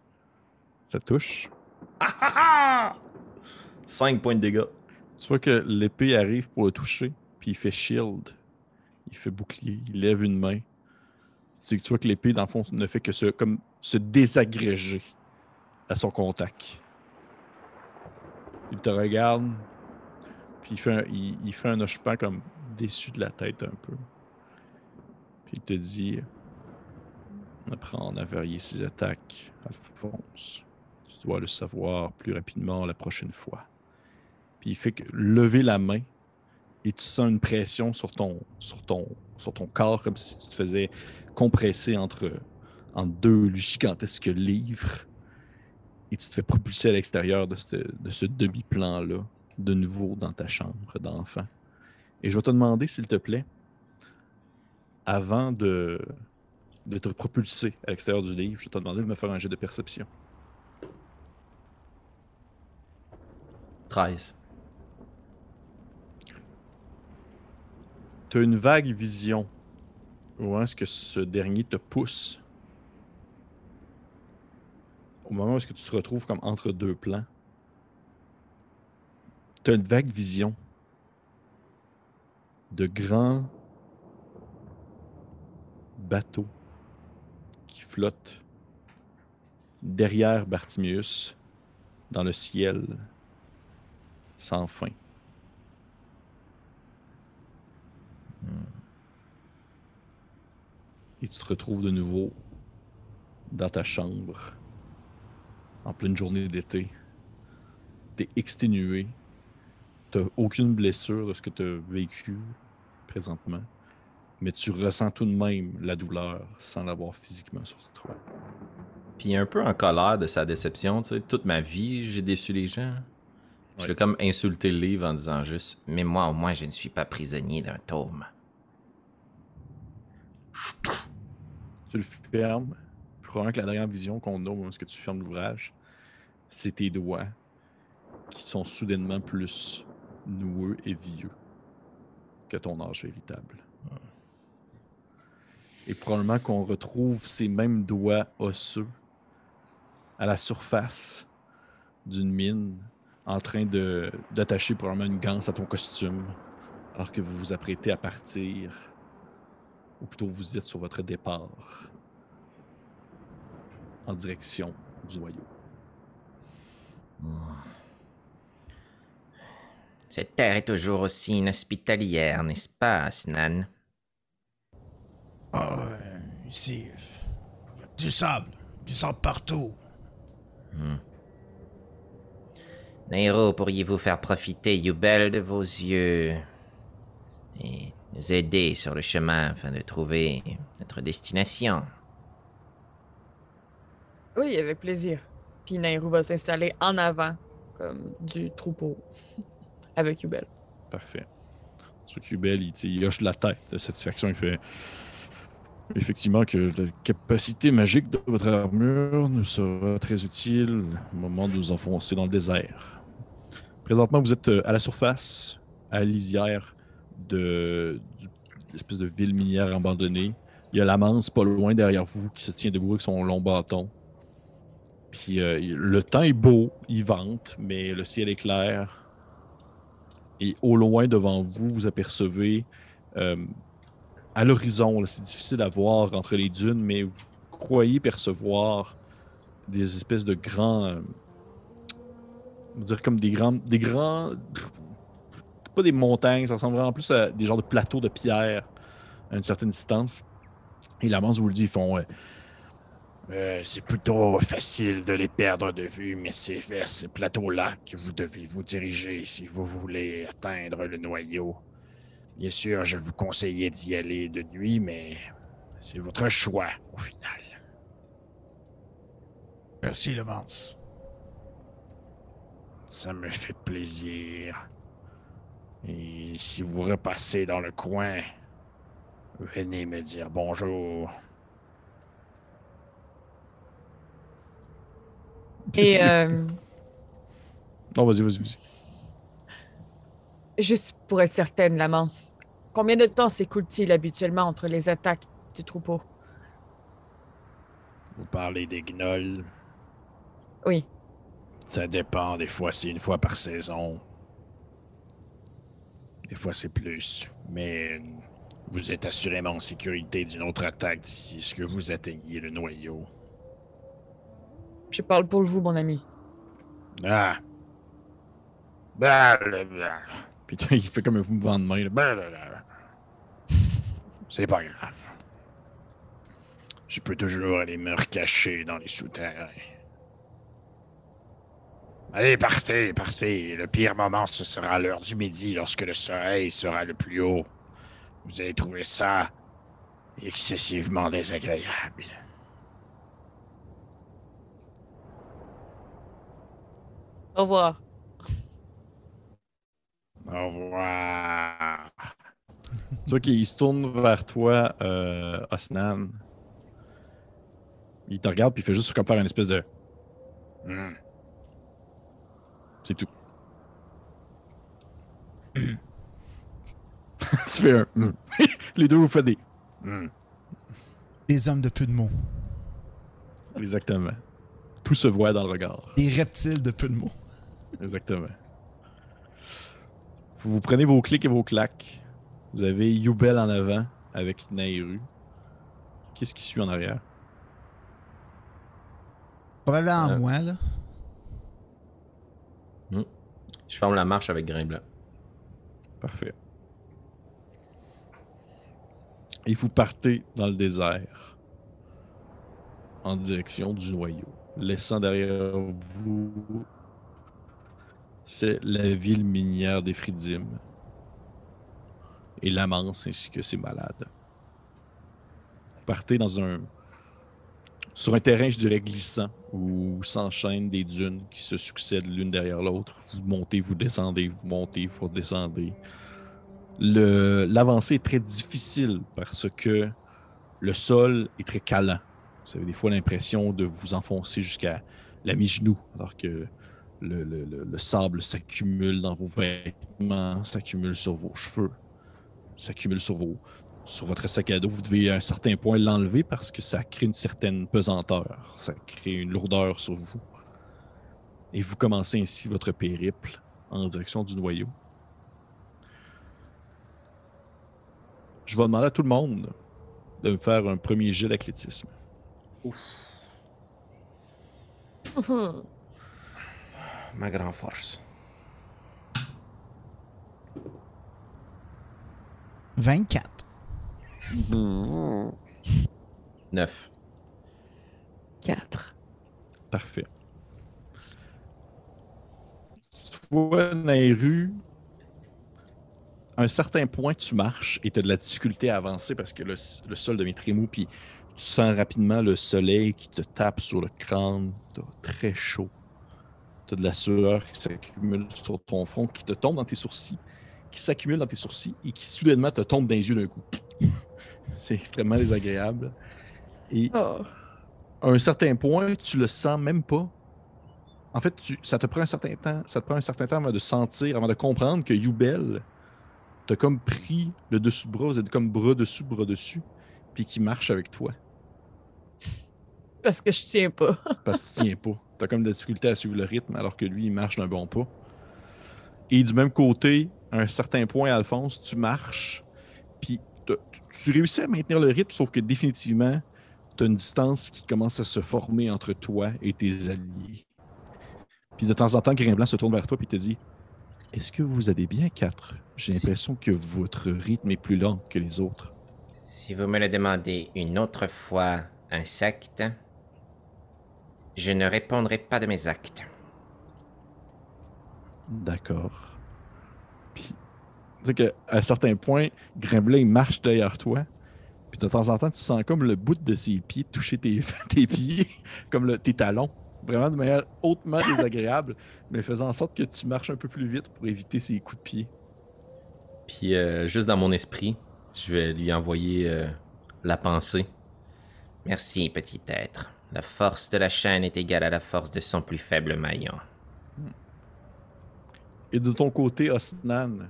Ça touche? 5 points de dégâts. Tu vois que l'épée arrive pour le toucher, puis il fait shield. Il fait bouclier, il lève une main. Tu, tu vois que l'épée, dans le fond, ne fait que se, comme, se désagréger à son contact. Il te regarde, puis il fait un, il, fait un comme déçu de la tête un peu. Puis il te dit Apprendre à varier ses attaques, Alphonse. Tu dois le savoir plus rapidement la prochaine fois. Puis il fait que lever la main et tu sens une pression sur ton, sur ton, sur ton corps comme si tu te faisais compresser entre, deux gigantesques livres et tu te fais propulser à l'extérieur de ce, de ce demi-plan-là, de nouveau dans ta chambre d'enfant. Et je vais te demander, s'il te plaît, avant de, de te propulser à l'extérieur du livre, je vais te demander de me faire un jet de perception. 13. Tu as une vague vision où est-ce que ce dernier te pousse? Au moment où est-ce que tu te retrouves comme entre deux plans. Tu as une vague vision de grands bateaux qui flotte derrière Bartimius dans le ciel sans fin. Et tu te retrouves de nouveau dans ta chambre en pleine journée d'été. T'es exténué. T'as aucune blessure de ce que tu as vécu présentement. Mais tu ressens tout de même la douleur sans l'avoir physiquement sur toi. Puis un peu en colère de sa déception, tu sais. Toute ma vie, j'ai déçu les gens. Je vais comme insulter le livre en disant juste Mais moi, au moins, je ne suis pas prisonnier d'un tome. Tu le fermes. Probablement que la dernière vision qu'on a au moment où tu fermes l'ouvrage, c'est tes doigts qui sont soudainement plus noueux et vieux que ton âge véritable. Et probablement qu'on retrouve ces mêmes doigts osseux à la surface d'une mine en train de d'attacher probablement une ganse à ton costume alors que vous vous apprêtez à partir ou plutôt vous êtes sur votre départ en direction du noyau. Cette terre est toujours aussi inhospitalière, n'est-ce pas, Snan Ah, ici, il y a du sable, du sable partout. Nairo, pourriez-vous faire profiter Yubel de vos yeux et nous aider sur le chemin afin de trouver notre destination? Oui, avec plaisir. Puis Nairou va s'installer en avant, comme du troupeau, avec Yubel. Parfait. Sur Cubel, il, il hoche la tête de satisfaction. Il fait effectivement que la capacité magique de votre armure nous sera très utile au moment de nous enfoncer dans le désert. Présentement, vous êtes euh, à la surface, à la lisière de du- l'espèce de ville minière abandonnée. Il y a la manse pas loin derrière vous qui se tient debout avec son long bâton. Puis euh, le temps est beau, il vente, mais le ciel est clair. Et au loin devant vous, vous apercevez euh, à l'horizon, c'est difficile à voir entre les dunes, mais vous croyez percevoir des espèces de grands. On va dire comme des grands. Des grands. Pas des montagnes, ça ressemble vraiment plus à des genres de plateaux de pierre à une certaine distance. Et la vous le dit, ils font. euh, Euh, c'est plutôt facile de les perdre de vue, mais c'est vers ces plateaux-là que vous devez vous diriger si vous voulez atteindre le noyau. Bien sûr, je vous conseillais d'y aller de nuit, mais c'est votre choix au final. Merci, le Mance. Ça me fait plaisir. Et si vous repassez dans le coin, venez me dire bonjour. Et euh, Non, vas-y, vas-y, vas-y. juste pour être certaine, la manse, combien de temps s'écoule-t-il habituellement entre les attaques du troupeau? Vous parlez des gnolls? Oui. Ça dépend. Des fois, c'est une fois par saison. Des fois, c'est plus. Mais euh, vous êtes assurément en sécurité d'une autre attaque d'ici ce que vous atteigniez le noyau. Je parle pour vous, mon ami. Ah! Blablabla. Puis il fait comme un mouvement de main. là. Blablabla. C'est pas grave. Je peux toujours aller me recacher dans les souterrains. Allez, partez, partez. Le pire moment, ce sera à l'heure du midi, lorsque le soleil sera le plus haut. Vous allez trouver ça excessivement désagréable. Au revoir. Au revoir. Tu vois qu'il se tourne vers toi, euh, Osnan. Il te regarde, puis il fait juste comme faire une espèce de. Hmm. C'est tout. tu fais un. Hmm. Les deux vous faites des. Hmm. Des hommes de peu de mots. Exactement. Tout se voit dans le regard. Des reptiles de peu de mots. Exactement. Vous, vous prenez vos clics et vos claques. Vous avez Youbel en avant avec Nairu. Qu'est-ce qui suit en arrière? Probablement Euh. moi, là. Je forme la marche avec Grain Blanc. Parfait. Et vous partez dans le désert en direction du noyau, laissant derrière vous c'est la ville minière des Fridim et l'Amance ainsi que ses malades. Vous partez dans un sur un terrain, je dirais, glissant, où s'enchaînent des dunes qui se succèdent l'une derrière l'autre. Vous montez, vous descendez, vous montez, vous redescendez. L'avancée est très difficile parce que le sol est très calant. Vous avez des fois l'impression de vous enfoncer jusqu'à la mi-genou, alors que le- le sable s'accumule dans vos vêtements, s'accumule sur vos cheveux, s'accumule sur, vos, sur votre sac à dos. Vous devez à un certain point l'enlever parce que ça crée une certaine pesanteur, ça crée une lourdeur sur vous. Et vous commencez ainsi votre périple en direction du noyau. Je vais demander à tout le monde de me faire un premier jet d'athlétisme. Ma grande force. 24. 9. 4. Parfait. Tu vois, dans les rues, à un certain point, tu marches et tu as de la difficulté à avancer parce que le, le sol devient très mou, puis tu sens rapidement le soleil qui te tape sur le crâne. T'as très chaud. Tu as de la sueur qui s'accumule sur ton front, qui te tombe dans tes sourcils, qui s'accumule dans tes sourcils et qui soudainement te tombe dans les yeux d'un coup. C'est extrêmement désagréable. Et Oh. à un certain point, tu le sens même pas. En fait, tu, ça te prend un certain temps, ça te prend un certain temps avant de sentir, avant de comprendre que Youbel t'a comme pris le dessous de bras, vous êtes comme bras dessous, bras dessus, puis qui marche avec toi. Parce que je tiens pas. Parce que tu tiens pas. T'as comme de la difficulté à suivre le rythme alors que lui, il marche d'un bon pas. Et du même côté, à un certain point, Alphonse, tu marches, puis tu réussis à maintenir le rythme, sauf que définitivement, tu as une distance qui commence à se former entre toi et tes alliés. Puis de temps en temps, Grimblanc se tourne vers toi et te dit Est-ce que vous allez bien, quatre? J'ai l'impression que votre rythme est plus lent que les autres. Si vous me le demandez une autre fois, insecte, je ne répondrai pas de mes actes. D'accord. Tu sais qu'à un certain point, il marche derrière toi. Puis de temps en temps, tu sens comme le bout de ses pieds toucher tes, tes pieds, comme le- tes talons. Vraiment de manière hautement désagréable, mais faisant en sorte que tu marches un peu plus vite pour éviter ses coups de pied. Puis euh, juste dans mon esprit, je vais lui envoyer euh, la pensée. Merci, petit être. La force de la chaîne est égale à la force de son plus faible maillon. Et de ton côté, Osnan,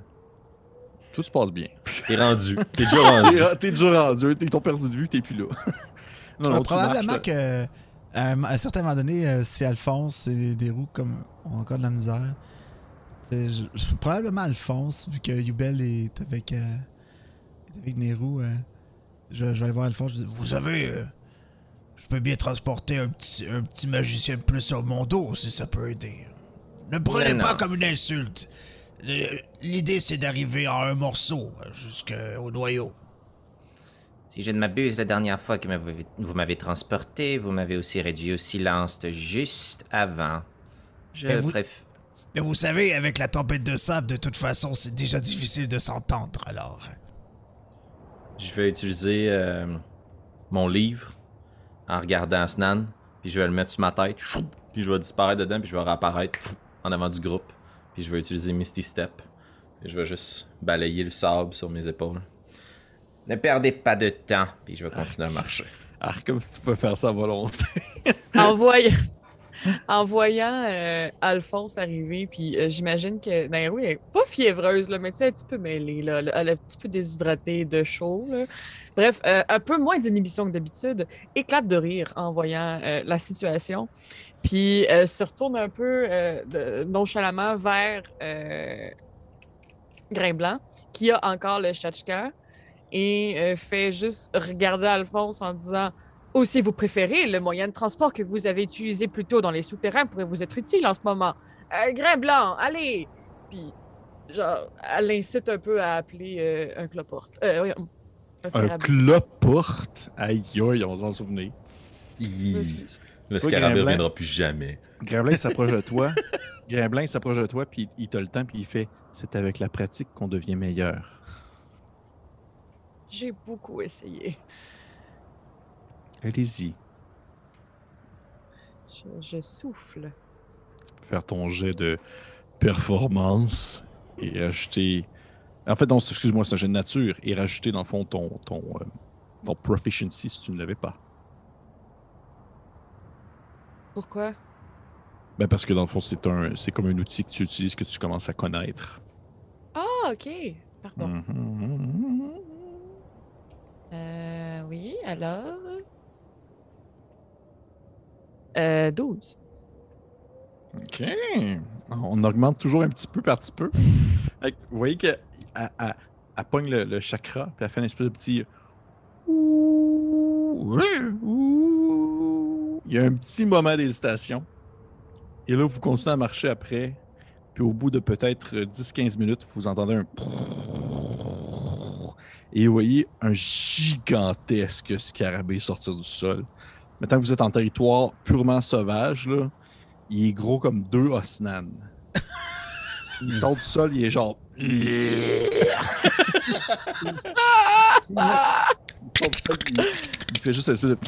tout se passe bien. T'es rendu. T'es déjà rendu. T'es t'es déjà rendu, ils t'ont perdu de vue, t'es plus là. non, tu probablement que à un, à un certain moment donné, euh, si Alphonse et des roues comme ont encore de la misère. je- je- probablement Alphonse, vu que Yubel est avec, euh, est avec euh, je, je vais aller voir Alphonse. Je dis, vous savez, euh, je peux bien transporter un petit, un petit magicien de plus sur mon dos si ça peut aider. Ne prenez Mais pas non. comme une insulte. Le- L'idée, c'est d'arriver en un morceau euh, jusqu'au noyau. Si je ne m'abuse, la dernière fois que vous m'avez transporté, vous m'avez aussi réduit au silence juste avant. Je Et vous- préf- Mais vous savez, avec la tempête de sable, de toute façon, c'est déjà difficile de s'entendre, alors. Je vais utiliser euh, mon livre en regardant Snan, puis je vais le mettre sur ma tête, puis je vais disparaître dedans, puis je vais réapparaître en avant du groupe, puis je vais utiliser Misty Step, et je vais juste balayer le sable sur mes épaules. Ne perdez pas de temps, puis je vais continuer à marcher. Ah, comme si tu peux faire ça à volonté. en voyant, en voyant euh, Alphonse arriver, puis euh, j'imagine que Nairou elle est pas fiévreuse, là, mais tu sais, un petit peu mêlée, là, elle est un petit peu déshydratée de chaud. là. Bref, euh, un peu moins d'inhibition que d'habitude, éclate de rire en voyant euh, la situation, puis euh, se retourne un peu euh, de- nonchalamment vers euh, Grain Blanc, qui a encore le Chachka, et euh, fait juste regarder Alphonse en disant Ou si vous préférez, le moyen de transport que vous avez utilisé plus tôt dans les souterrains pourrait vous être utile en ce moment. Euh, grain blanc, allez! Puis, genre, elle incite un peu à appeler euh, un cloporte. Euh, oui, un Un cloporte? Aïe, aïe, on va s'en souvenir. Hi. Le scarabée Gremlin? reviendra plus jamais. Gremlin s'approche de toi. Gremlin s'approche de toi, puis il te le temps, puis il fait C'est avec la pratique qu'on devient meilleur. J'ai beaucoup essayé. Allez-y. Je, je souffle. Tu peux faire ton jet de performance et rajouter. En fait, non, excuse-moi, c'est un jet de nature et rajouter, dans le fond, ton, ton, euh, ton proficiency si tu ne l'avais pas. Pourquoi? Ben parce que dans le fond, c'est un, c'est comme un outil que tu utilises que tu commences à connaître. Ah, ok. Pardon. Mhm. Euh, oui, alors? Euh, 12. Ok. On augmente toujours un petit peu par petit peu. Vous voyez qu'elle elle- elle- elle pogne le, le chakra, puis elle fait un espèce de petit. Il y a un petit moment d'hésitation. Et là, vous continuez à marcher après. Puis au bout de peut-être 10-15 minutes, vous entendez un. Et vous voyez un gigantesque scarabée sortir du sol. Maintenant que vous êtes en territoire purement sauvage, là, il est gros comme deux Osnan. Il sort du sol, il est genre. il sort du sol, il, il fait juste une espèce de.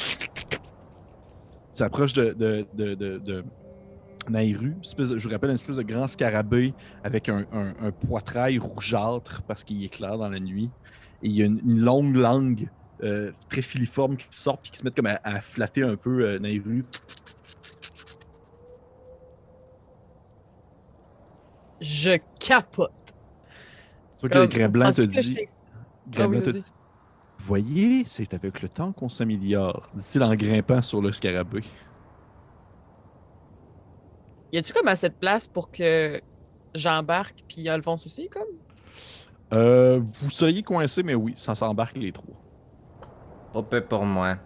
S'approche de, de, de, de. Espèce de- je vous rappelle, une espèce de grand scarabée avec un, un- un poitrail rougeâtre parce qu'il éclaire dans la nuit. Et il y a une, une longue langue euh, très filiforme qui sort puis qui se met comme à, à flatter un peu euh, Naïru. Je capote. Tu vois que le Gremlin te dit. Ah oui, te dit, Voyez, c'est avec le temps qu'on s'améliore, dit-il en grimpant sur le scarabée. Y a-tu comme assez de place pour que j'embarque puis Alphonse aussi, comme? Euh, vous seriez coincé, mais oui, ça s'embarque les trois. Trop peu pour moi.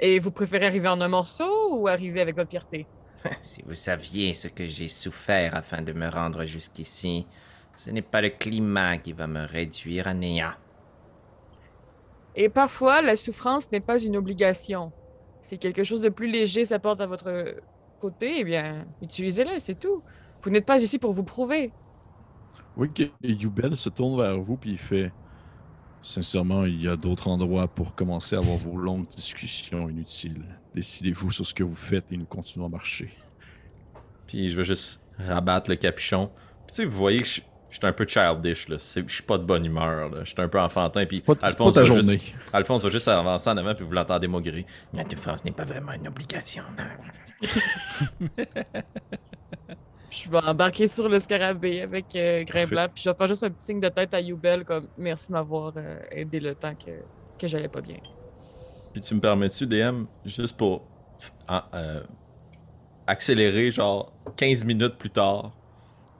Et vous préférez arriver en un morceau ou arriver avec votre fierté? Si vous saviez ce que j'ai souffert afin de me rendre jusqu'ici, ce n'est pas le climat qui va me réduire à néant. Et parfois, la souffrance n'est pas une obligation. Si quelque chose de plus léger s'apporte à votre côté, eh bien, utilisez-le, c'est tout. Vous n'êtes pas ici pour vous prouver. Oui, que Yubel se tourne vers vous puis il fait Sincèrement, il y a d'autres endroits pour commencer à avoir vos longues discussions inutiles. Décidez-vous sur ce que vous faites et nous continuons à marcher. Puis je vais juste rabattre le capuchon. Puis tu sais, vous voyez que je je suis un peu childish, là. Je suis pas de bonne humeur, là. Je suis un peu enfantin. Puis pas, c'est pas Alphonse, ta va journée. juste, Alphonse va juste avancer en avant, puis vous l'entendez maugréer. La souffrance n'est pas vraiment une obligation. Je vais embarquer sur le scarabée avec euh, Grimblanc, puis je vais faire juste un petit signe de tête à Youbel, comme merci de m'avoir euh, aidé le temps que, que j'allais pas bien. Puis tu me permets-tu, DM, juste pour ah, euh, accélérer, genre 15 minutes plus tard,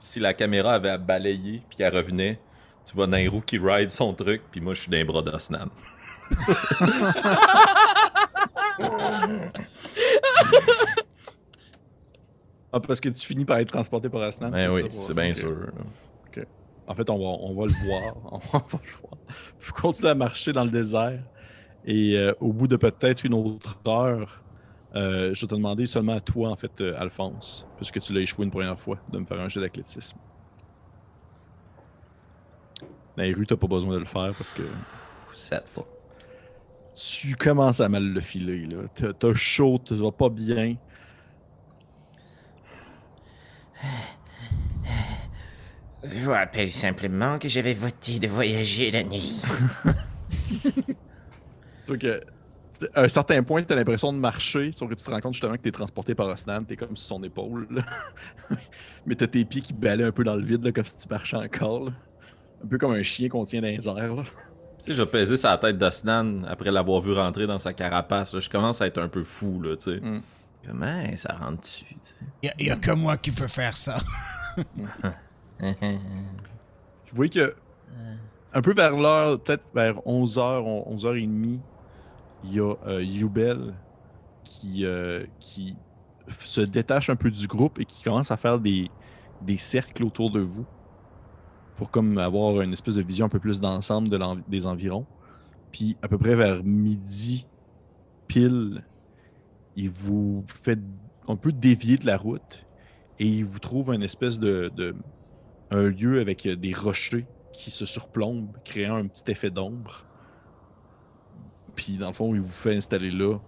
si la caméra avait à balayer, puis qu'elle revenait, tu vois Nairou qui ride son truc, puis moi je suis d'un bras d'Osnan. Ah, parce que tu finis par être transporté par Asnan. Ben c'est oui, c'est bien sûr. En fait, on va, on va le voir. On va le voir. Vous continuez à marcher dans le désert. Et euh, au bout de peut-être une autre heure, euh, je vais te demander seulement à toi, en fait, euh, Alphonse, puisque tu l'as échoué une première fois, de me faire un jet d'athlétisme. Nairu, t'as pas besoin de le faire parce que Sept. tu commences à mal le filer. là. T'as- T'as chaud, tu vas pas bien. Je vous rappelle simplement que j'avais voté de voyager la nuit. Que, à un certain point, tu as l'impression de marcher, sauf que tu te rends compte justement que tu es transporté par Osnan, tu es comme sur son épaule. là. Mais tu as tes pieds qui balaient un peu dans le vide, là, comme si tu marchais encore. là. Un peu comme un chien qu'on tient dans les airs. là. Tu sais, je peser sa tête d'Osnan après l'avoir vu rentrer dans sa carapace. là. Je commence à être un peu fou, là, tu sais. Mm. Comment ça rentre dessus, tu sais? Il n'y a, que moi qui peux faire ça. Vous voyez que un peu vers l'heure, peut-être vers 11h, 11h30, il y a euh, Yubel qui, euh, qui se détache un peu du groupe et qui commence à faire des, des cercles autour de vous pour comme avoir une espèce de vision un peu plus d'ensemble de des environs. Puis à peu près vers midi pile, il vous fait un peu dévier de la route et il vous trouve une espèce de, de- un lieu avec des rochers qui se surplombent, créant un petit effet d'ombre. Puis dans le fond, il vous fait installer là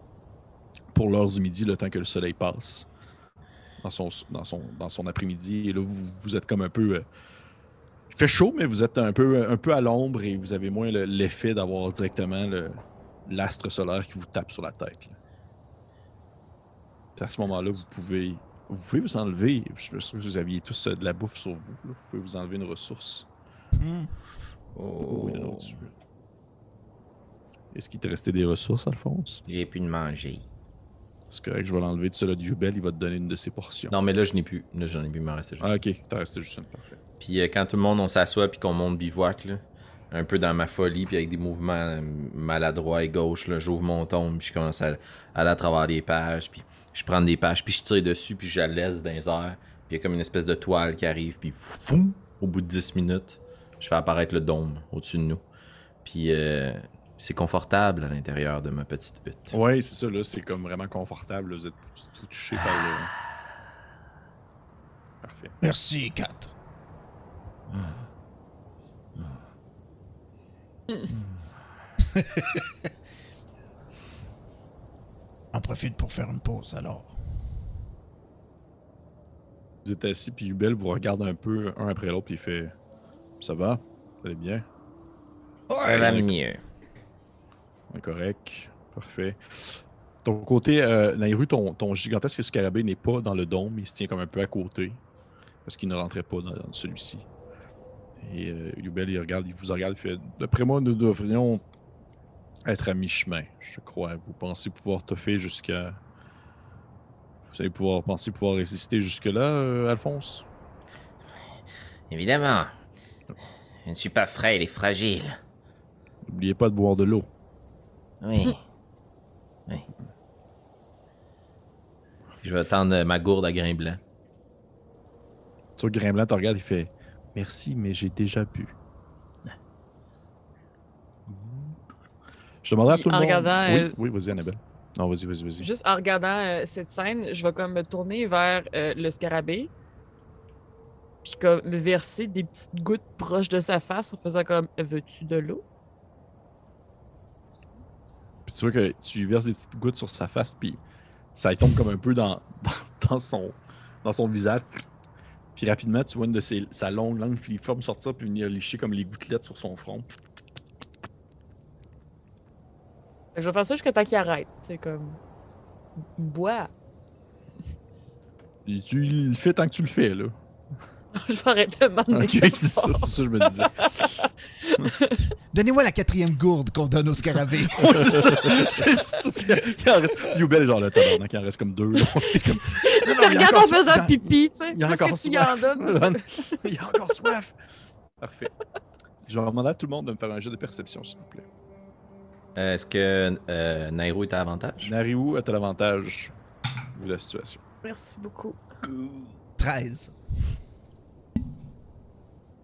pour l'heure du midi, le temps que le soleil passe dans son, dans son, dans son après-midi. Et là, vous, vous êtes comme un peu. euh, il fait chaud, mais vous êtes un peu, un peu à l'ombre et vous avez moins le- l'effet d'avoir directement l'astre solaire qui vous tape sur la tête. là. Puis à ce moment-là, vous pouvez, vous pouvez vous enlever. Je suis sûr que vous aviez tous euh, de la bouffe sur vous. là. Vous pouvez vous enlever une ressource. Hmm. Oh, oui, Est-ce qu'il te restait des ressources, Alphonse? J'ai plus de manger. C'est correct, je vais l'enlever de celui de Jubel, il va te donner une de ses portions. Non, mais là, je n'ai plus. Là, j'en ai plus, il m'en restait juste. Ah, ok, t'as resté juste une, parfait. Puis euh, quand tout le monde on s'assoit puis qu'on monte bivouac, là, un peu dans ma folie, puis avec des mouvements euh, maladroits et gauche, là, j'ouvre mon tombe, puis je commence à aller à travers les pages, puis je prends des pages, puis je tire dessus, puis je la laisse dans les airs. Puis il y a comme une espèce de toile qui arrive, puis foum, au bout de 10 minutes, je fais apparaître le dôme au-dessus de nous. Puis euh, c'est confortable à l'intérieur de ma petite hutte. Ouais, c'est ça, là, c'est comme vraiment confortable, là, vous êtes tout touché par le... Parfait. Merci, Kat. On profite pour faire une pause alors. Vous êtes assis, puis Jubel vous regarde un peu, un après l'autre, puis il fait « Ça va? Vous allez bien? Ça va mieux. Ouais, correct. Parfait. Ton côté, euh, Naïru, ton, ton gigantesque scarabée n'est pas dans le dôme, il se tient comme un peu à côté, parce qu'il ne rentrait pas dans, dans celui-ci. Et euh, Yubel, il regarde, il vous regarde, il fait D'après moi, nous devrions être à mi-chemin, je crois. Vous pensez pouvoir toffer jusqu'à. Vous allez pouvoir penser pouvoir résister jusque-là, euh, Alphonse? Évidemment. Je ne suis pas frêle et fragile. N'oubliez pas de boire de l'eau. Oui. oui. Je vais tendre ma gourde à grain blanc. Tu vois, Grimblanc te regarde, il fait Merci, mais j'ai déjà bu. Je demanderai à tout le en monde. regardant, oui, euh, oui, vas-y, Annabelle. Non, vas-y, vas-y, vas-y. Juste en regardant euh, cette scène, je vais comme me tourner vers euh, le scarabée. Puis comme me verser des petites gouttes proches de sa face en faisant comme Veux-tu de l'eau? Puis tu vois que tu lui verses des petites gouttes sur sa face, puis ça tombe comme un peu dans, dans, dans son, dans son visage. Puis rapidement, tu vois une de ses, sa longue langue filiforme sortir, puis venir licher comme les gouttelettes sur son front. Je vais faire ça jusqu'à temps qu'il arrête. C'est comme. Bois. Et tu le fais tant que tu le fais, là. je vais arrêter de m'en Ok, c'est ça, c'est ça, je me disais. Donnez-moi la quatrième gourde qu'on donne au scarabée. Ouais, c'est ça. Il en reste. Youbel, genre, le tabarnak, il en reste comme deux. C'est comme. Non, non, Regarde en faisant soif. pipi, tu sais. Il y a encore que tu y en soif. donnes. Il y a encore soif. Parfait. Je vais demander à tout le monde de me faire un jeu de perception, s'il vous plaît. Euh, Est-ce que euh, Nairo est à avantage? Nariou a l'avantage vu la situation. Merci beaucoup. 13.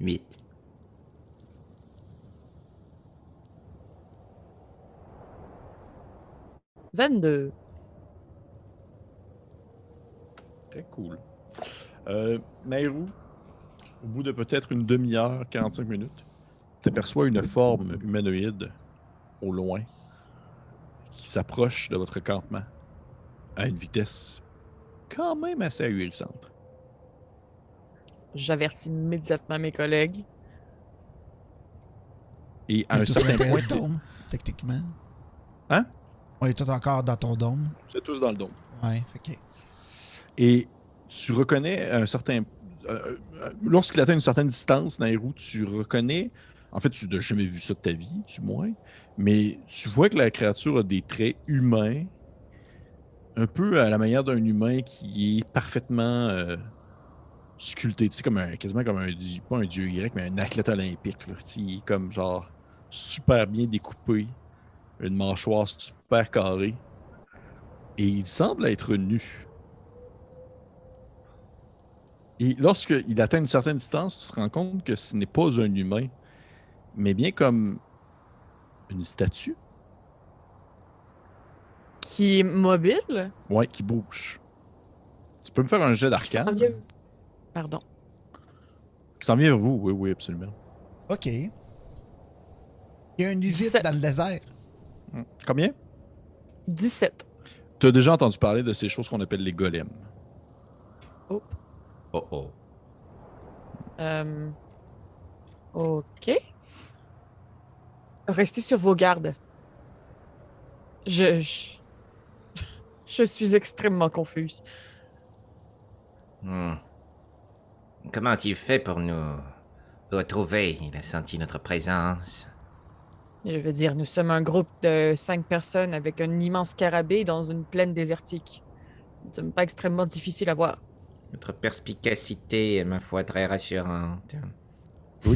8. « 22. Très cool. Euh, Nairou, au bout de peut-être une demi-heure, 45 minutes, tu aperçois une forme humanoïde au loin qui s'approche de votre campement à une vitesse quand même assez ahurissante. J'avertis immédiatement mes collègues. Et à un certain point, techniquement. Hein? On est tous encore dans ton dôme. êtes tous dans le dôme. Ouais, fait que. Et tu reconnais un certain. euh, euh, Lorsqu'il atteint une certaine distance, Nairou, tu reconnais. En fait, tu n'as jamais vu ça de ta vie, du moins. Mais tu vois que la créature a des traits humains. Un peu à la manière d'un humain qui est parfaitement. euh, sculpté, tu sais, comme un, quasiment comme un, dieu- pas un dieu grec, mais un athlète olympique. Là, Tu sais, il est comme genre super bien découpé, une mâchoire super carrée. Et il semble être nu. Et lorsqu'il atteint une certaine distance, tu te rends compte que ce n'est pas un humain, mais bien comme une statue Qui est mobile? ouais, qui bouge. Tu peux me faire un jet vient- Pardon. Qui s'en vient vers vous, oui, oui, absolument. OK. Il y a un uvite Dix-sept. dans le désert. Combien? 17. Tu as déjà entendu parler de ces choses qu'on appelle les golems? Oh oh. Euh, Ok. Restez sur vos gardes. Je. Je, je suis extrêmement confuse. Hmm. Comment a-t-il fait pour nous retrouver? Il a senti notre présence. Je veux dire, nous sommes un groupe de cinq personnes avec un immense scarabée dans une plaine désertique. Nous ne sommes pas extrêmement difficile à voir. Notre perspicacité est, ma foi, très rassurante.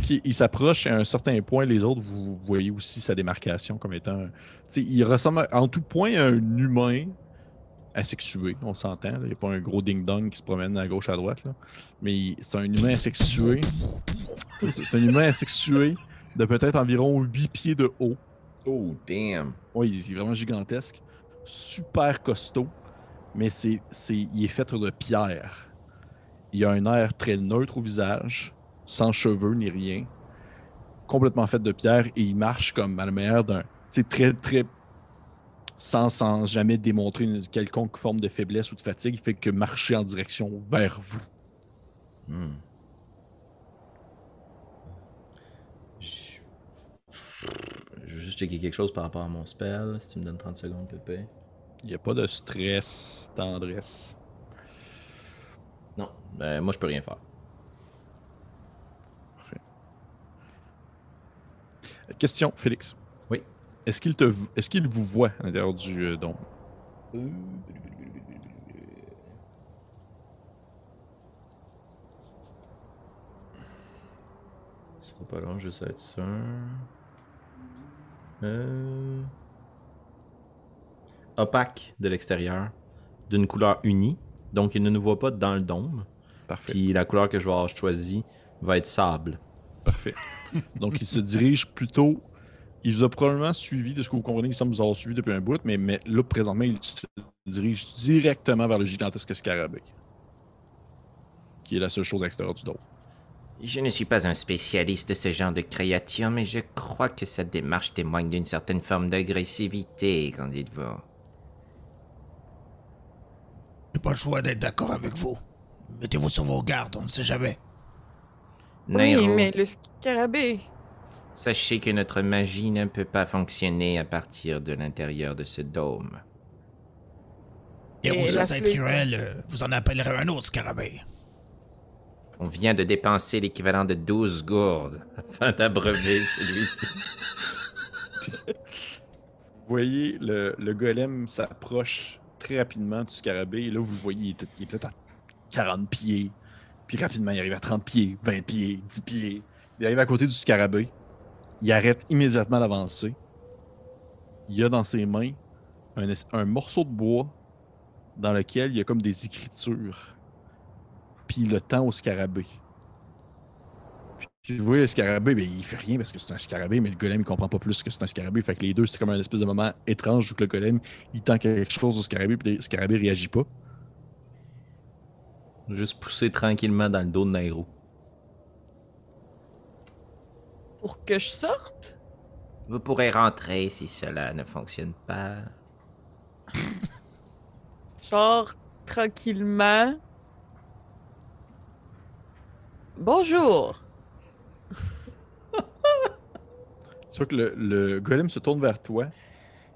Qu'il il s'approche à un certain point, les autres, vous voyez aussi sa démarcation comme étant. Tu sais, il ressemble en tout point à un humain asexué, on s'entend. Il n'y a pas un gros ding-dong qui se promène à gauche à droite. là. Mais c'est un humain asexué. C'est un humain asexué de peut-être environ 8 pieds de haut. Oh, damn. Oui, il est vraiment gigantesque. Super costaud. Mais c'est, c'est, il est fait de pierre. Il a un air très neutre au visage, sans cheveux ni rien. Complètement fait de pierre et il marche comme à la manière d'un. Sais, très, très. Sans, sans jamais démontrer une quelconque forme de faiblesse ou de fatigue. Il fait que marcher en direction vers vous. Hmm. Je... je veux juste checker quelque chose par rapport à mon spell, si tu me donnes 30 secondes, Pépé. Il n'y a pas de stress, tendresse. Non, ben moi je peux rien faire. Question, Félix. Oui. Est-ce qu'il, te, est-ce qu'il vous voit à l'intérieur du euh, dôme? Ce sera pas long, juste être sûr. Euh... Opaque de l'extérieur, d'une couleur unie, donc il ne nous voit pas dans le dôme. Parfait. Puis la couleur que je vais avoir choisie va être sable. Parfait. Donc, il se dirige plutôt. Il vous a probablement suivi, de ce que vous comprenez, il semble vous avoir suivi depuis un bout, mais, mais là, présentement, il se dirige directement vers le gigantesque scarabée. Qui est la seule chose à l'extérieur du dôme. Je ne suis pas un spécialiste de ce genre de créature, mais je crois que sa démarche témoigne d'une certaine forme d'agressivité, qu'en dites-vous? J'ai pas le choix d'être d'accord avec vous. Mettez-vous sur vos gardes, on ne sait jamais. Oui, mais le scarabée. sachez que notre magie ne peut pas fonctionner à partir de l'intérieur de ce dôme. Et Et être flûte. cruel, euh, vous en appellerez un autre scarabée. On vient de dépenser l'équivalent de 12 gourdes afin d'abreuver celui-ci. Vous voyez, le, le golem s'approche très rapidement du scarabée. Et là, vous voyez, il est, peut-être à 40 pieds. Puis rapidement, il arrive à 30 pieds, 20 pieds, 10 pieds. Il arrive à côté du scarabée. Il arrête immédiatement d'avancer. Il a dans ses mains un morceau de bois dans lequel il y a comme des écritures. Puis il le tend au scarabée. Puis vous voyez, le scarabée, ben, il fait rien parce que c'est un scarabée, mais le golem, il comprend pas plus que c'est un scarabée. Fait que les deux, c'est comme un espèce de moment étrange où que le golem, il tend quelque chose au scarabée, puis le scarabée réagit pas. Juste pousser tranquillement dans le dos de Nairo. Pour que je sorte? Vous pourrez rentrer si cela ne fonctionne pas. Genre, tranquillement. Bonjour. Tu vois que le, le golem se tourne vers toi,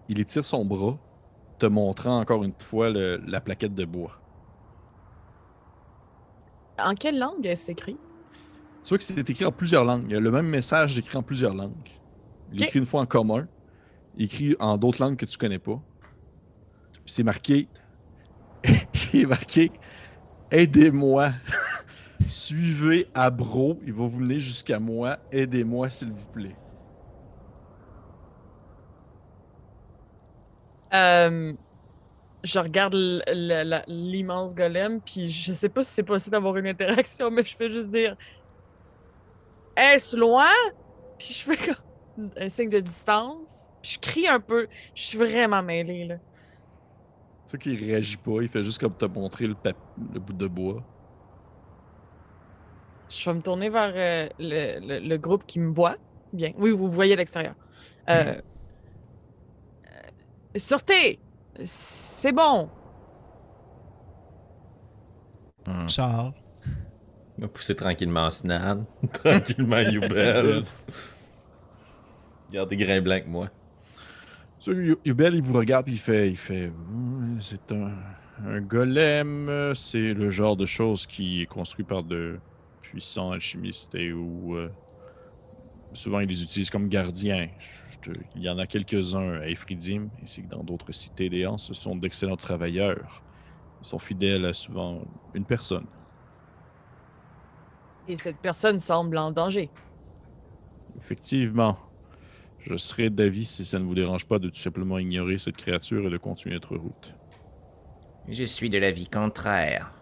il étire son bras, te montrant encore une fois le- la plaquette de bois. En quelle langue elle s'écrit? Tu vois que c'est écrit en plusieurs langues. Il y a le même message écrit en plusieurs langues. Il est Ok. écrit une fois en commun, il écrit en d'autres langues que tu connais pas. C'est marqué. il est marqué Aidez-moi. Suivez Abro, il va vous mener jusqu'à moi. Aidez-moi, s'il vous plaît. Euh, je regarde l'immense golem, puis je sais pas si c'est possible d'avoir une interaction, mais je fais juste dire Est-ce loin? Puis je fais comme un signe de distance. Puis je crie un peu. Je suis vraiment mêlée, là. Tu sais qu'il réagit pas, il fait juste comme te montrer le bout de bois. Je vais me tourner vers euh, le, le- le groupe qui me voit. Bien. Oui, vous voyez à l'extérieur. Euh, euh, sûreté! C'est bon! Hmm. Char. Il m'a poussé tranquillement Snan, tranquillement Yubel. Gardez grain blanc que moi. Yubel, il vous regarde il fait, il fait, Hmm, c'est un, un golem, c'est le genre de chose qui est construit par de puissants alchimistes et où euh, souvent ils les utilisent comme gardiens. Je il y en a quelques-uns à Ephridim, ainsi que dans d'autres cités des Hans, ce sont d'excellents travailleurs. Ils sont fidèles à souvent une personne. Et cette personne semble en danger. Effectivement, je serais d'avis si ça ne vous dérange pas de tout simplement ignorer cette créature et de continuer notre route. Je suis de l'avis contraire.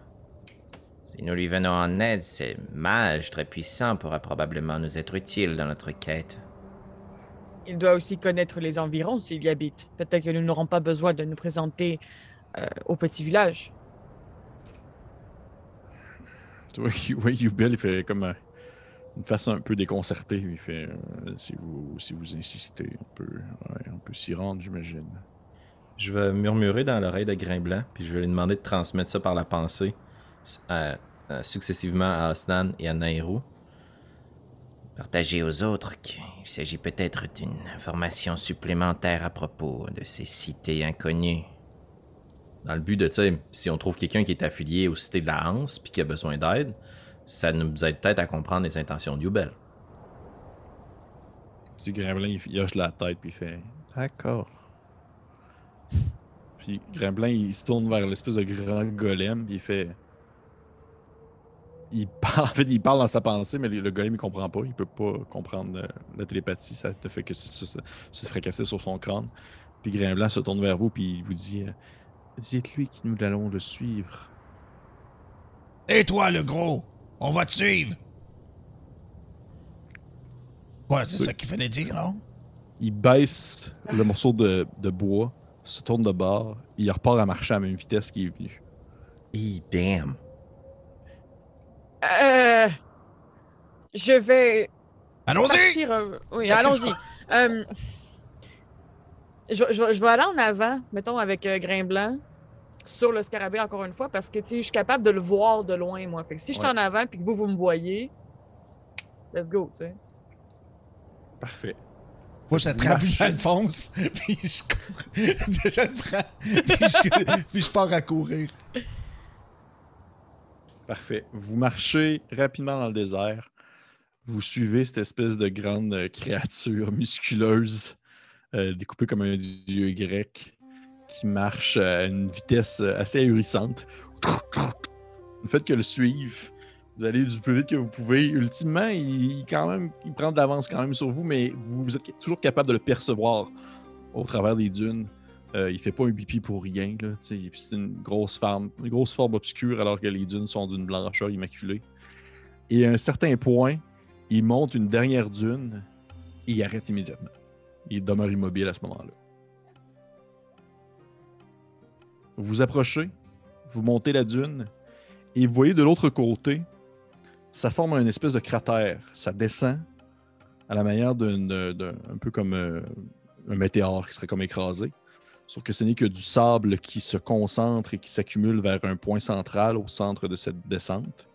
Si nous lui venons en aide, ce mage très puissant pourra probablement nous être utile dans notre quête. Il doit aussi connaître les environs s'il y habite. Peut-être que nous n'aurons pas besoin de nous présenter euh, au petit village. Tu vois, oui, Yubel, il fait comme un- une façon un peu déconcertée. Il fait euh, si, vous, si vous insistez, on peut, ouais, on peut s'y rendre, j'imagine. Je vais murmurer dans l'oreille de Grain Blanc, puis je vais lui demander de transmettre ça par la pensée à- à- successivement à Osnan et à Nairo. Partagez aux autres qu'il s'agit peut-être d'une information supplémentaire à propos de ces cités inconnues. Dans le but de, tu sais, si on trouve quelqu'un qui est affilié aux cités de la Hanse puis qui a besoin d'aide, ça nous aide peut-être à comprendre les intentions de Yubel. Tu sais, Grimblin, il, hoche la tête puis il fait D'accord. Puis Grimblin, il se tourne vers l'espèce de grand golem puis il fait. Il parle, en fait, il parle dans sa pensée, mais le, le golem, il comprend pas. Il peut pas comprendre euh, la télépathie. Ça te fait que se, se, se fracasser sur son crâne. Puis Grimblanc se tourne vers vous puis il vous dit euh, Dites-lui que nous allons le suivre. Et toi, le gros, on va te suivre. Ouais, c'est Oui. ça qu'il fallait dire, non? Il baisse le morceau de, de bois, se tourne de bord, et il repart à marcher à la même vitesse qu'il est venu. Eh, damn. Euh, je vais Allons-y! partir. euh, oui, allons-y. Euh, je, je- je vais aller en avant, mettons, avec euh, Grain Blanc, sur le scarabée, encore une fois, parce que, tu sais, je suis capable de le voir de loin, moi. Fait que si je suis en avant, puis que vous, vous me voyez, let's go, tu sais. Parfait. Moi, j'attrape. Alphonse, puis je cours. je le prends, puis je, puis je pars à courir. Parfait. Vous marchez rapidement dans le désert. Vous suivez cette espèce de grande euh, créature musculeuse, euh, découpée comme un dieu grec, qui marche à une vitesse euh, assez ahurissante. Le fait que le suive, vous allez du plus vite que vous pouvez. Ultimement, il, quand même, il prend de l'avance quand même sur vous, mais vous êtes toujours capable de le percevoir au travers des dunes. Euh, il fait pas un bipi pour rien. C'est une grosse forme, grosse forme obscure alors que les dunes sont d'une blancheur immaculée. Et à un certain point, il monte une dernière dune et il arrête immédiatement. Il demeure immobile à ce moment-là. Vous approchez, vous montez la dune et vous voyez de l'autre côté, ça forme une espèce de cratère. Ça descend à la manière d'un, d'un- d'un- un peu comme euh, un météore qui serait comme écrasé. Sauf que ce n'est que du sable qui se concentre et qui s'accumule vers un point central au centre de cette descente.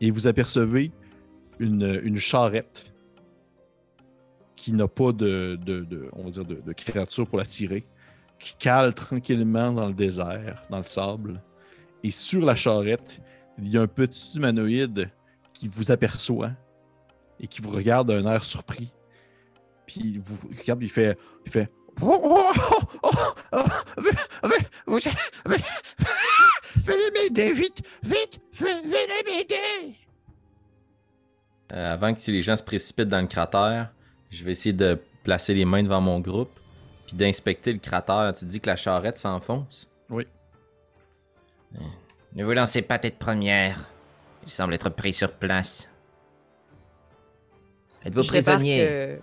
Et vous apercevez une, une charrette qui n'a pas de, de- de- on va dire de, créature pour la tirer, qui cale tranquillement dans le désert, dans le sable. Et sur la charrette, il y a un petit humanoïde qui vous aperçoit et qui vous regarde d'un air surpris. Puis il vous regarde, il fait, il fait Venez m'aider, vite, vite, ve- venez m'aider. Euh, avant que les gens se précipitent dans le cratère, je vais essayer de placer les mains devant mon groupe, puis d'inspecter le cratère. Tu dis que la charrette s'enfonce? Oui. Ne vous lancez pas tête première. Il semble être pris sur place. Êtes-vous prisonnier?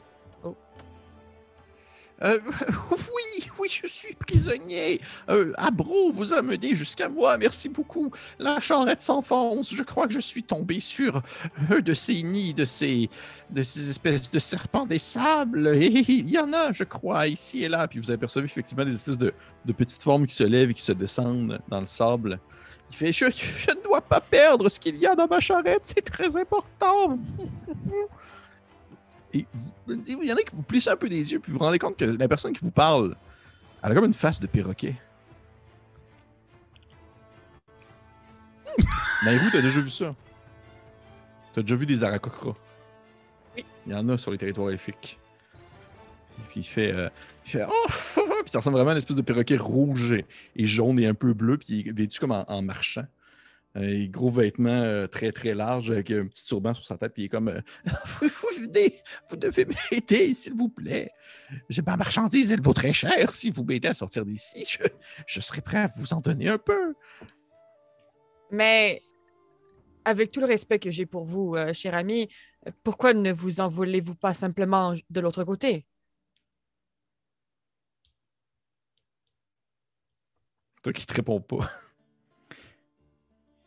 Euh, oui, oui, je suis prisonnier. Euh, Abro vous a mené jusqu'à moi. Merci beaucoup. La charrette s'enfonce. Je crois que je suis tombé sur un de ces nids, de ces, de ces espèces de serpents des sables. Et il y en a, je crois, ici et là. Puis vous apercevez effectivement des espèces de, de petites formes qui se lèvent et qui se descendent dans le sable. Il fait je ne dois pas perdre ce qu'il y a dans ma charrette. C'est très important. Et vous- il y en a qui vous plissent un peu des yeux, puis vous vous rendez compte que la personne qui vous parle, elle a comme une face de perroquet. Nairou, t'as déjà vu ça? T'as déjà vu des aracocras? Oui. Il y en a sur les territoires elfiques. Et puis il fait, euh, il fait oh! puis ça ressemble vraiment à une espèce de perroquet rouge et, et jaune et un peu bleu, puis il est vêtu comme en, en marchand. Euh, gros vêtements euh, très très larges avec un petit turban sur sa tête, puis il est comme euh, vous, vous venez, vous devez m'aider, s'il vous plaît. J'ai ma marchandise, elle vaut très cher. Si vous m'aidez à sortir d'ici, je, je serai prêt à vous en donner un peu. Mais avec tout le respect que j'ai pour vous, euh, cher ami, euh, pourquoi ne vous envolez-vous pas simplement de l'autre côté? Toi qui te réponds pas.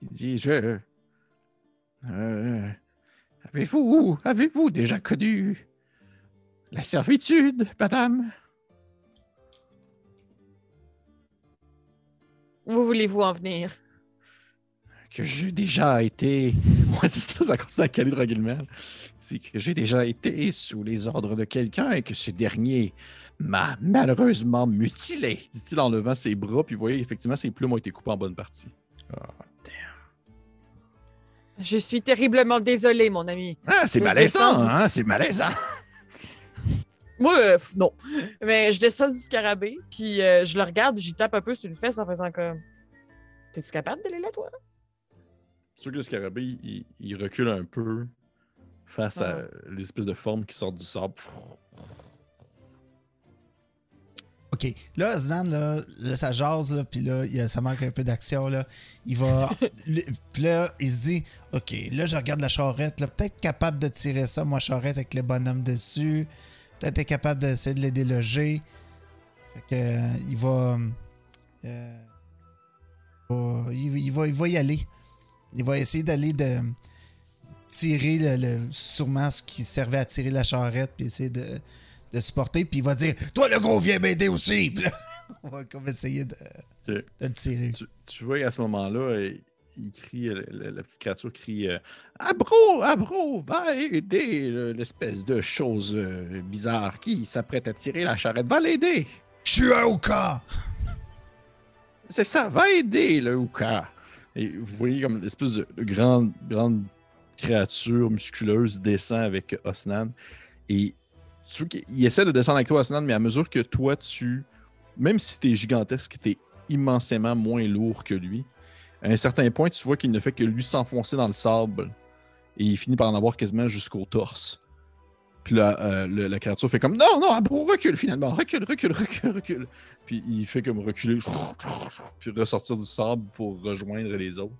Il dit, je... Euh, avez-vous, avez-vous déjà connu la servitude, madame? Où voulez-vous en venir? Que j'ai déjà été... Ouais, c'est ça, ça continue à caler tranquillement. C'est que j'ai déjà été sous les ordres de quelqu'un et que ce dernier m'a malheureusement mutilé. Dit-il en levant ses bras, puis vous voyez, effectivement, ses plumes ont été coupées en bonne partie. Je suis terriblement désolé, mon ami. Ah, c'est malaisant, du- hein? C'est malaisant. Moi, euh, non. Mais je descends du scarabée, puis euh, je le regarde, j'y tape un peu sur une fesse en faisant comme. T'es-tu capable d'aller là, toi? C'est sûr que le scarabée, il, il recule un peu face à les espèces de formes qui sortent du sable. OK. Là, Zlan, là, là, ça jase, là, puis là, ça manque un peu d'action, là. Il va... puis là, il se dit, OK, là, je regarde la charrette, là, peut-être capable de tirer ça, moi, charrette, avec le bonhomme dessus. Peut-être être capable d'essayer de les déloger. Fait que, euh, il va... euh, va- il, il va, il va y aller. Il va essayer d'aller de tirer le, le- sûrement ce qui servait à tirer la charrette, puis essayer de, de supporter, puis il va dire Toi, le gros, viens m'aider aussi! Puis là, on va comme essayer de, de le tirer. Tu, tu vois qu'à ce moment-là, il, il crie, la, la petite créature crie euh, Abro, Abro, va aider l'espèce de chose euh, bizarre qui s'apprête à tirer la charrette. Va l'aider. Je suis un Oka! C'est ça, va aider le Ouka. Et vous voyez comme l'espèce de de grande, grande créature musculeuse descend avec Osnan. Et tu vois qu'il essaie de descendre avec toi, Osnan, mais à mesure que toi, tu. Même si t'es gigantesque, t'es immensément moins lourd que lui. À un certain point, tu vois qu'il ne fait que lui s'enfoncer dans le sable. Et il finit par en avoir quasiment jusqu'au torse. Puis euh, la créature fait comme Non, non, Abro, recule finalement. Recule, recule, recule, recule. Puis il fait comme reculer, puis ressortir du sable pour rejoindre les autres.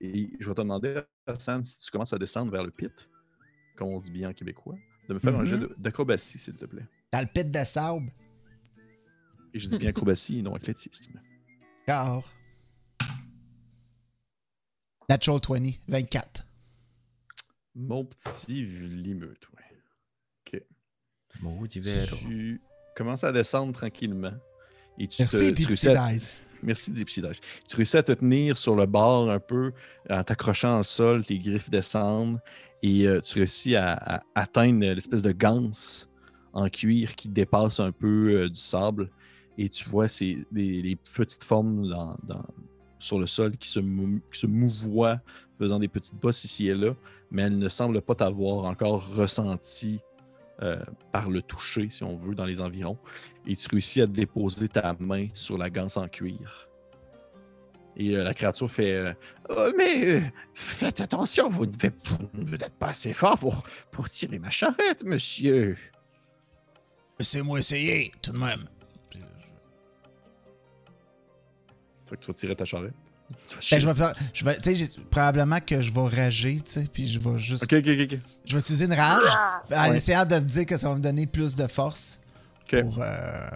Et je vais te demander, Sam, si tu commences à descendre vers le pit, comme on dit bien en québécois, de me faire un Mhm. jet de- d'acrobatie, s'il te plaît. Dans le pit de sable. Et je dis bien acrobatie et non athlétisme. Car. Natural 20, 24. Mon petit limeux, toi. Maudit Véro. Tu commences à descendre tranquillement. Et tu Merci, te, tu Dice. Merci, Dipsy Dice. Tu réussis à te tenir sur le bord un peu en t'accrochant au sol, tes griffes descendent et euh, tu réussis à, atteindre l'espèce de ganse en cuir qui dépasse un peu euh, du sable et tu vois ces, des petites formes sur le sol qui se, qui se mouvoient faisant des petites bosses ici et là, mais elles ne semblent pas t'avoir encore ressenti euh, par le toucher, si on veut, dans les environs et tu réussis à déposer ta main sur la ganse en cuir. Et euh, la créature fait euh, Oh, Mais faites attention, vous ne faites- n'êtes pas assez fort pour, pour tirer ma charrette, monsieur. Laissez-moi essayer, tout de même. Fait que tu vas tirer ta charrette. Ben, je vais, faire- je probablement que je vais rager, tu sais, puis je vais juste, Ok, ok, ok. ok. je vais utiliser une rage en Ouais. essayant de me dire que ça va me donner plus de force Ok. pour. euh,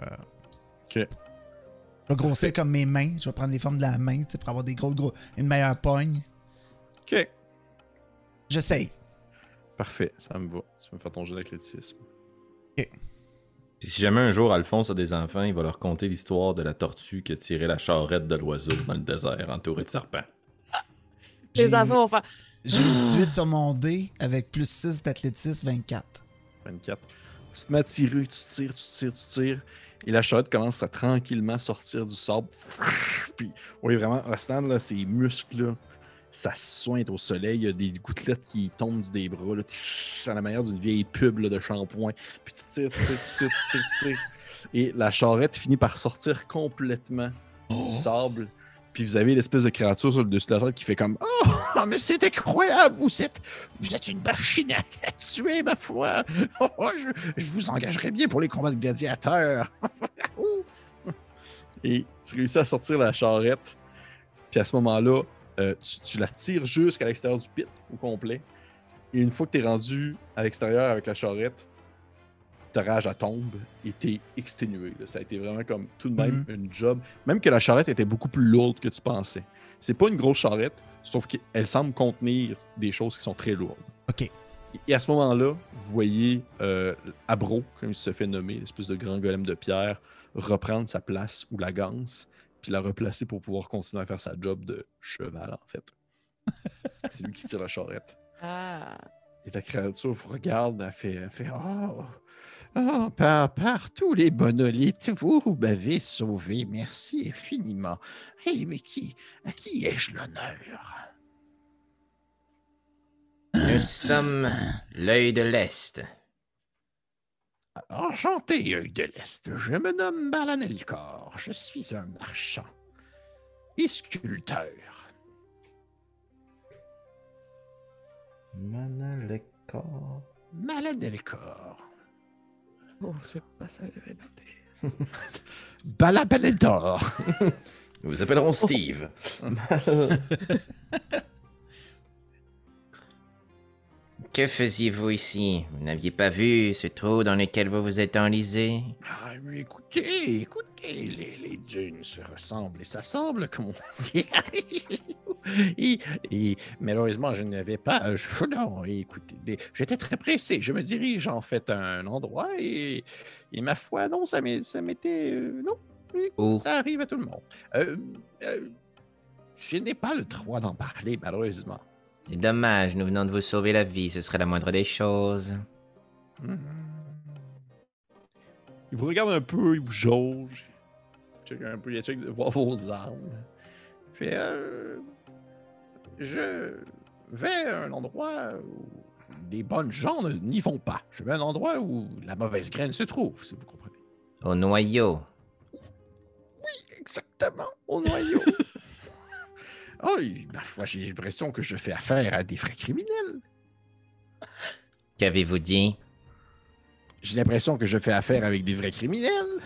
Ok. Je vais grossir comme mes mains. Je vais prendre les formes de la main, tu sais, pour avoir des gros, gros, une meilleure pogne. Ok. J'essaye. Parfait, ça me va. Tu vas me faire ton jeu d'athlétisme. Puis si jamais un jour Alphonse a des enfants, il va leur conter l'histoire de la tortue qui a tiré la charrette de l'oiseau dans le désert entouré de serpents. Les enfants vont faire. J'ai 18 sur mon dé avec plus 6 d'athlétisme, 24. 24. Tu te mets à tirer, tu tires, tu tires, tu tires. Et la charrette commence à tranquillement sortir du sable. Puis, oui, vraiment, Rostan, là, ses muscles, là, ça sointe au soleil. Il y a des gouttelettes qui tombent des bras, là, à la manière d'une vieille pub là, de shampoing. Puis tu tires, tu tires, tu tires, tu tires, tu tires. Et la charrette finit par sortir complètement du sable. Puis vous avez l'espèce de créature sur le dessus de la charrette qui fait comme Oh, mais c'est incroyable, vous êtes, vous êtes une machine à tuer, ma foi. Oh, oh, je, je vous engagerai bien pour les combats de gladiateurs. Et tu réussis à sortir la charrette. Puis à ce moment-là, euh, tu, tu la tires jusqu'à l'extérieur du pit au complet. Et une fois que tu es rendu à l'extérieur avec la charrette, ta rage elle tombe et t'es exténué. là. Ça a été vraiment comme tout de même une job. Même que la charrette était beaucoup plus lourde que tu pensais. C'est pas une grosse charrette, sauf qu'elle semble contenir des choses qui sont très lourdes. Ok. Et à ce moment-là, vous voyez euh, Abro, comme il se fait nommer, l'espèce de grand golem de pierre, reprendre sa place ou la ganse, puis la replacer pour pouvoir continuer à faire sa job de cheval, en fait. C'est lui qui tire la charrette. Ah. Et la créature vous regarde, elle fait, elle fait Oh, oh par, par tous les monolithes, vous m'avez sauvé, merci infiniment. Hé, mais qui, à qui ai-je l'honneur? Nous sommes l'œil de l'Est. Enchanté, œil de l'Est. Je me nomme Balanelkor. Je suis un marchand et sculpteur. Malanelkor. Oh, c'est pas ça, je vais noter. Balabaneldor. Nous vous appellerons Steve. Que faisiez-vous ici? Vous n'aviez pas vu ce trou dans lequel vous vous êtes enlisé? Ah, mais écoutez, écoutez, les, les dunes se ressemblent et s'assemblent, comme on dit. et, et malheureusement, je n'avais pas. je- non, écoutez, j'étais très pressé. Je me dirige en fait à un endroit et, et ma foi, non, ça m'était. euh, non, ça arrive à tout le monde. Euh, euh, je n'ai pas le droit d'en parler, malheureusement. C'est dommage, nous venons de vous sauver la vie, ce serait la moindre des choses. Hmm. Il vous regarde un peu, il vous jauge. Il check un peu, il check de voir vos armes. Fait, euh, je vais à un endroit où les bonnes gens n'y vont pas. Je vais à un endroit où la mauvaise graine se trouve, si vous comprenez. Au noyau. Exactement, au noyau. oh, ma foi, j'ai l'impression que je fais affaire à des vrais criminels. Qu'avez-vous dit? J'ai l'impression que je fais affaire avec des vrais criminels.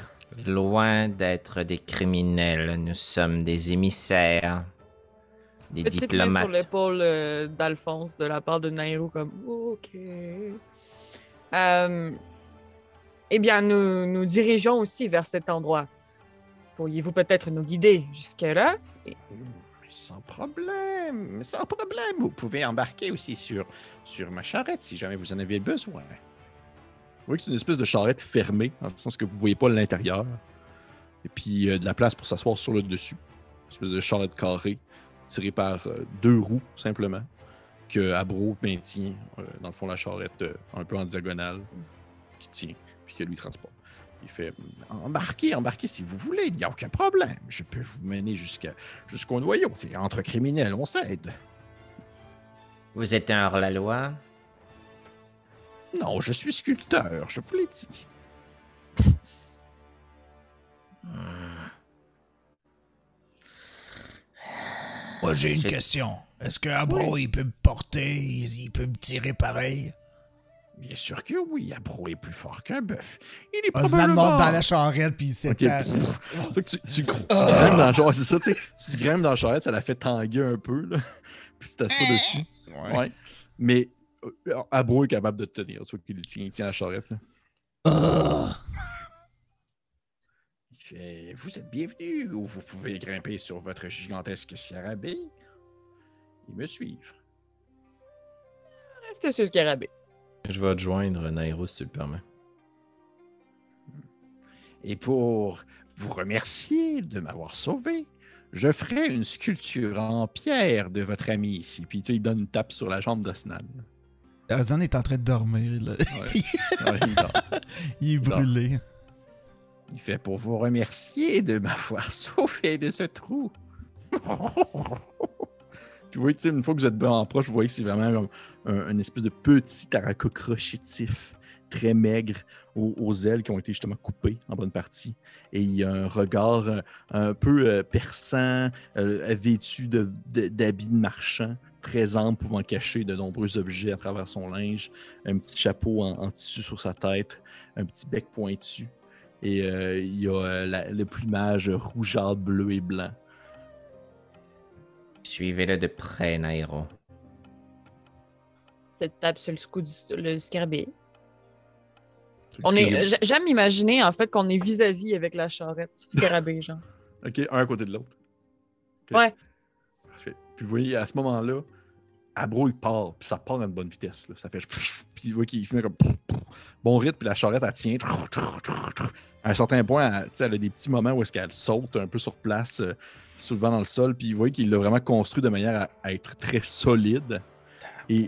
Loin d'être des criminels, nous sommes des émissaires, des Petite main sur diplomates. l'épaule euh, d'Alphonse de la part de Nairo, comme OK. Euh, eh bien, nous nous dirigeons aussi vers cet endroit. Pourriez-vous peut-être nous guider jusque-là? Mais sans problème, sans problème. Vous pouvez embarquer aussi sur, sur ma charrette si jamais vous en avez besoin. Vous c'est une espèce de charrette fermée, dans le sens que vous voyez pas l'intérieur. Et puis euh, de la place pour s'asseoir sur le dessus. Une espèce de charrette carrée, tirée par euh, deux roues, simplement, que Abro maintient, euh, dans le fond, la charrette un peu en diagonale, qui tient, puis que lui transporte. Il fait Embarquez, embarquez si vous voulez, il n'y a aucun problème. Je peux vous mener jusqu'à jusqu'au noyau. C'est entre criminels, on s'aide. Vous êtes un hors-la-loi? Non, je suis sculpteur, je vous l'ai dit. Moi, j'ai une question. Est-ce que Abro, il peut me porter, il, il peut me tirer pareil? Bien sûr que oui, Abro est plus fort qu'un bœuf. Il est probablement... monte dans la charrette, puis il Ok. s'étend. Fait que tu, tu, tu grimpes dans genre, c'est ça, tu sais. Tu grimpes dans la charrette, ça la fait tanguer un peu, là. Puis tu t'assois dessus. Ouais. Mais euh, Abro est capable de te tenir. Tu vois qu'il tient, il tient la charrette, là. Ah. Il fait, Vous êtes bienvenus ou vous pouvez grimper sur votre gigantesque scarabée et me suivre. Restez sur le scarabée. Je vais te joindre, Nairo, si tu le permets. Et pour vous remercier de m'avoir sauvé, je ferai une sculpture en pierre de votre ami ici. Puis tu sais, il donne une tape sur la jambe d'Osnan. Ozan est en train de dormir, là. Ouais, il dort. il est brûlé. Il fait pour vous remercier de m'avoir sauvé de ce trou. Puis oui, tu sais, une fois que vous êtes bien en proche, vous voyez que c'est vraiment comme un, une espèce de petit taraca crochetif, très maigre, aux, ailes qui ont été justement coupées en bonne partie. Et il y a un regard euh, un peu euh, perçant, euh, vêtu de- de- d'habits de, marchand, très ample, pouvant cacher de nombreux objets à travers son linge, un petit chapeau en, tissu sur sa tête, un petit bec pointu. Et euh, il y a le plumage rougeâtre, bleu et blanc. Suivez-le de près, Nairo. Cette tape sur le cou du le scarabée. On est, j'aime imaginer en fait qu'on est vis-à-vis avec la charrette, scarabée, genre. OK, un à côté de l'autre. OK. Ouais. Parfait. Puis vous voyez, à ce moment-là, Abro, il part, puis ça part à une bonne vitesse. Là. Ça fait... Puis vous voyez qu'il fait comme... Bon rythme, puis la charrette, elle tient. À un certain point, elle, tu sais, elle a des petits moments où est-ce qu'elle saute un peu sur place, euh, soulevant dans le sol, puis vous voyez qu'il l'a vraiment construit de manière à, à être très solide. Et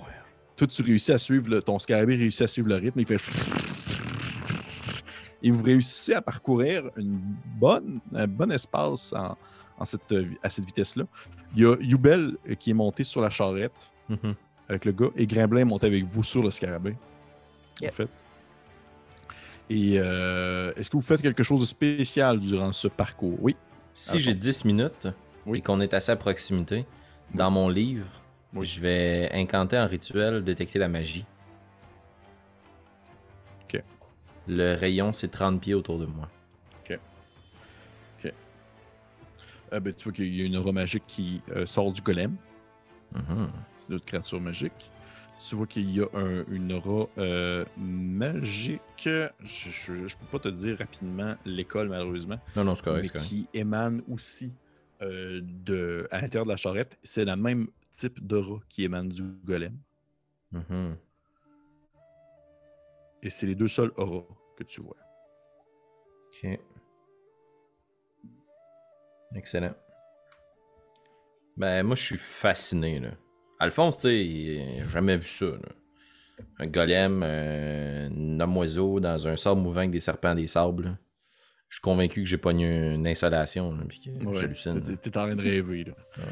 toi, tu réussis à suivre, le- ton scarabée réussit à suivre le rythme, il fait... Et vous réussissez à parcourir une bonne, un bon espace en, en cette, à cette vitesse-là. Il y a Youbel euh, qui est monté sur la charrette Mhm. avec le gars et Grimblin est monté avec vous sur le scarabée. En Yes. fait. Et euh, est-ce que vous faites quelque chose de spécial durant ce parcours? Oui. Si j'ai bon. 10 minutes Oui. et qu'on est assez à proximité, dans mon livre, Oui. je vais incanter un rituel, détecter la magie. Ok. Le rayon, c'est 30 pieds autour de moi. Ah, ben, tu vois qu'il y a une aura magique qui euh, sort du golem. Mhm. C'est notre créature magique. Tu vois qu'il y a un- une aura euh, magique. Je, je, je peux pas te dire rapidement l'école, malheureusement. Non, non, c'est correct, mais qui émane aussi euh, de, à l'intérieur de la charrette. C'est le même type d'aura qui émane du golem. Mhm. Et c'est les deux seuls auras que tu vois. Ok. Excellent. Ben, moi, je suis fasciné, là. Alphonse, tu sais, jamais vu ça, là. Un golem, un homme oiseau dans un sable mouvant avec des serpents des sables. Je suis convaincu que j'ai pogné une insolation, là, puis que Ouais, j'hallucine. t'es- T'es en train de rêver. Là. Ouais.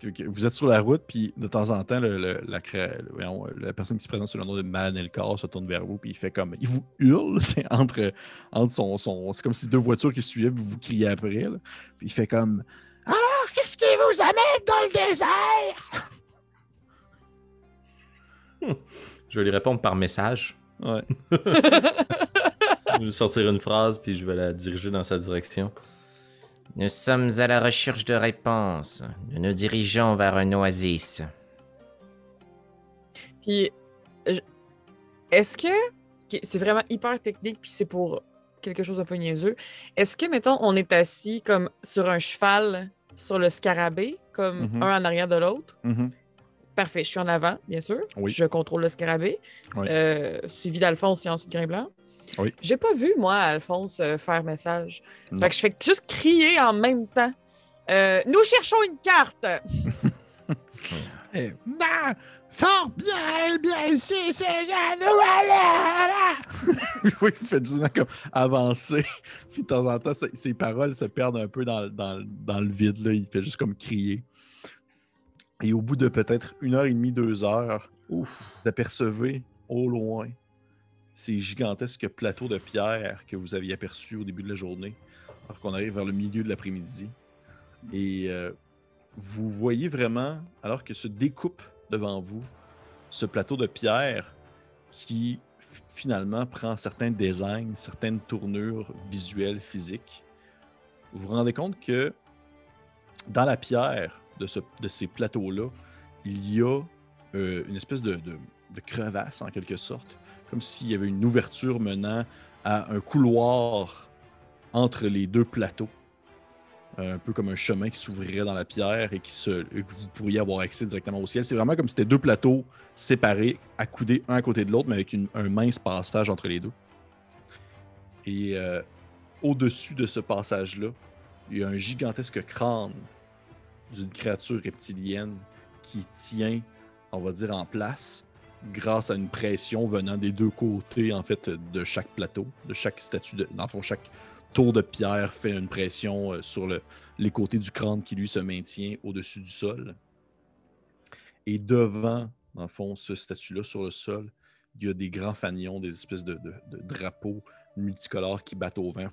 Puis t'es- Vous êtes sur la route, puis de temps en temps, le- le- la, le- personne qui se présente sur le nom de Malanelkar se tourne vers vous, puis il fait comme. Il vous hurle, entre, entre son. son c'est comme si deux voitures qui se suivaient, vous vous criez après. Là. Puis il fait comme. Alors, qu'est-ce qui vous amène dans le désert? Je vais lui répondre par message. Ouais. Je vais sortir une phrase, puis je vais la diriger dans sa direction. Nous sommes à la recherche de réponses. Nous nous dirigeons vers un oasis. Puis, je- est-ce que. C'est vraiment hyper technique, puis c'est pour quelque chose d'un peu niaiseux. Est-ce que, mettons, on est assis comme sur un cheval sur le scarabée, comme Mhm. un en arrière de l'autre? Mhm. Parfait, je suis en avant, bien sûr. Oui. Je contrôle le scarabée. Oui. Euh, suivi d'Alphonse et ensuite Grimblanc. Oui. J'ai pas vu, moi, Alphonse euh, faire message. Non. Fait que je fais juste crier en même temps. Euh, nous cherchons une carte! Eh, non! Fort bien, bien ici, c'est là, nous allons là! oui, il fait juste comme avancer. Puis de temps en temps, ses, ses paroles se perdent un peu dans, dans- dans le vide. Là. Il fait juste comme crier. Et au bout de peut-être une heure et demie, deux heures, Ouf. vous apercevez au loin ces gigantesques plateaux de pierre que vous aviez aperçus au début de la journée, alors qu'on arrive vers le milieu de l'après-midi. Et euh, vous voyez vraiment, alors que se découpe devant vous, ce plateau de pierre qui finalement prend certains designs, certaines tournures visuelles, physiques. Vous vous rendez compte que dans la pierre de, ce- de ces plateaux-là, il y a euh, une espèce de crevasse en quelque sorte, comme s'il y avait une ouverture menant à un couloir entre les deux plateaux. Euh, un peu comme un chemin qui s'ouvrirait dans la pierre et qui que vous pourriez avoir accès directement au ciel. C'est vraiment comme si c'était deux plateaux séparés, accoudés un à côté de l'autre, mais avec un mince passage entre les deux. Et euh, au-dessus de ce passage-là, il y a un gigantesque crâne d'une créature reptilienne qui tient, on va dire, en place grâce à une pression venant des deux côtés, en fait, de chaque plateau, de chaque statue, de, dans le fond, chaque tour de pierre fait une pression euh, sur le- les côtés du crâne qui, lui, se maintient au-dessus du sol. Et devant, dans le fond, ce statut-là, sur le sol, il y a des grands fanions, des espèces de, drapeaux multicolores qui battent au vent,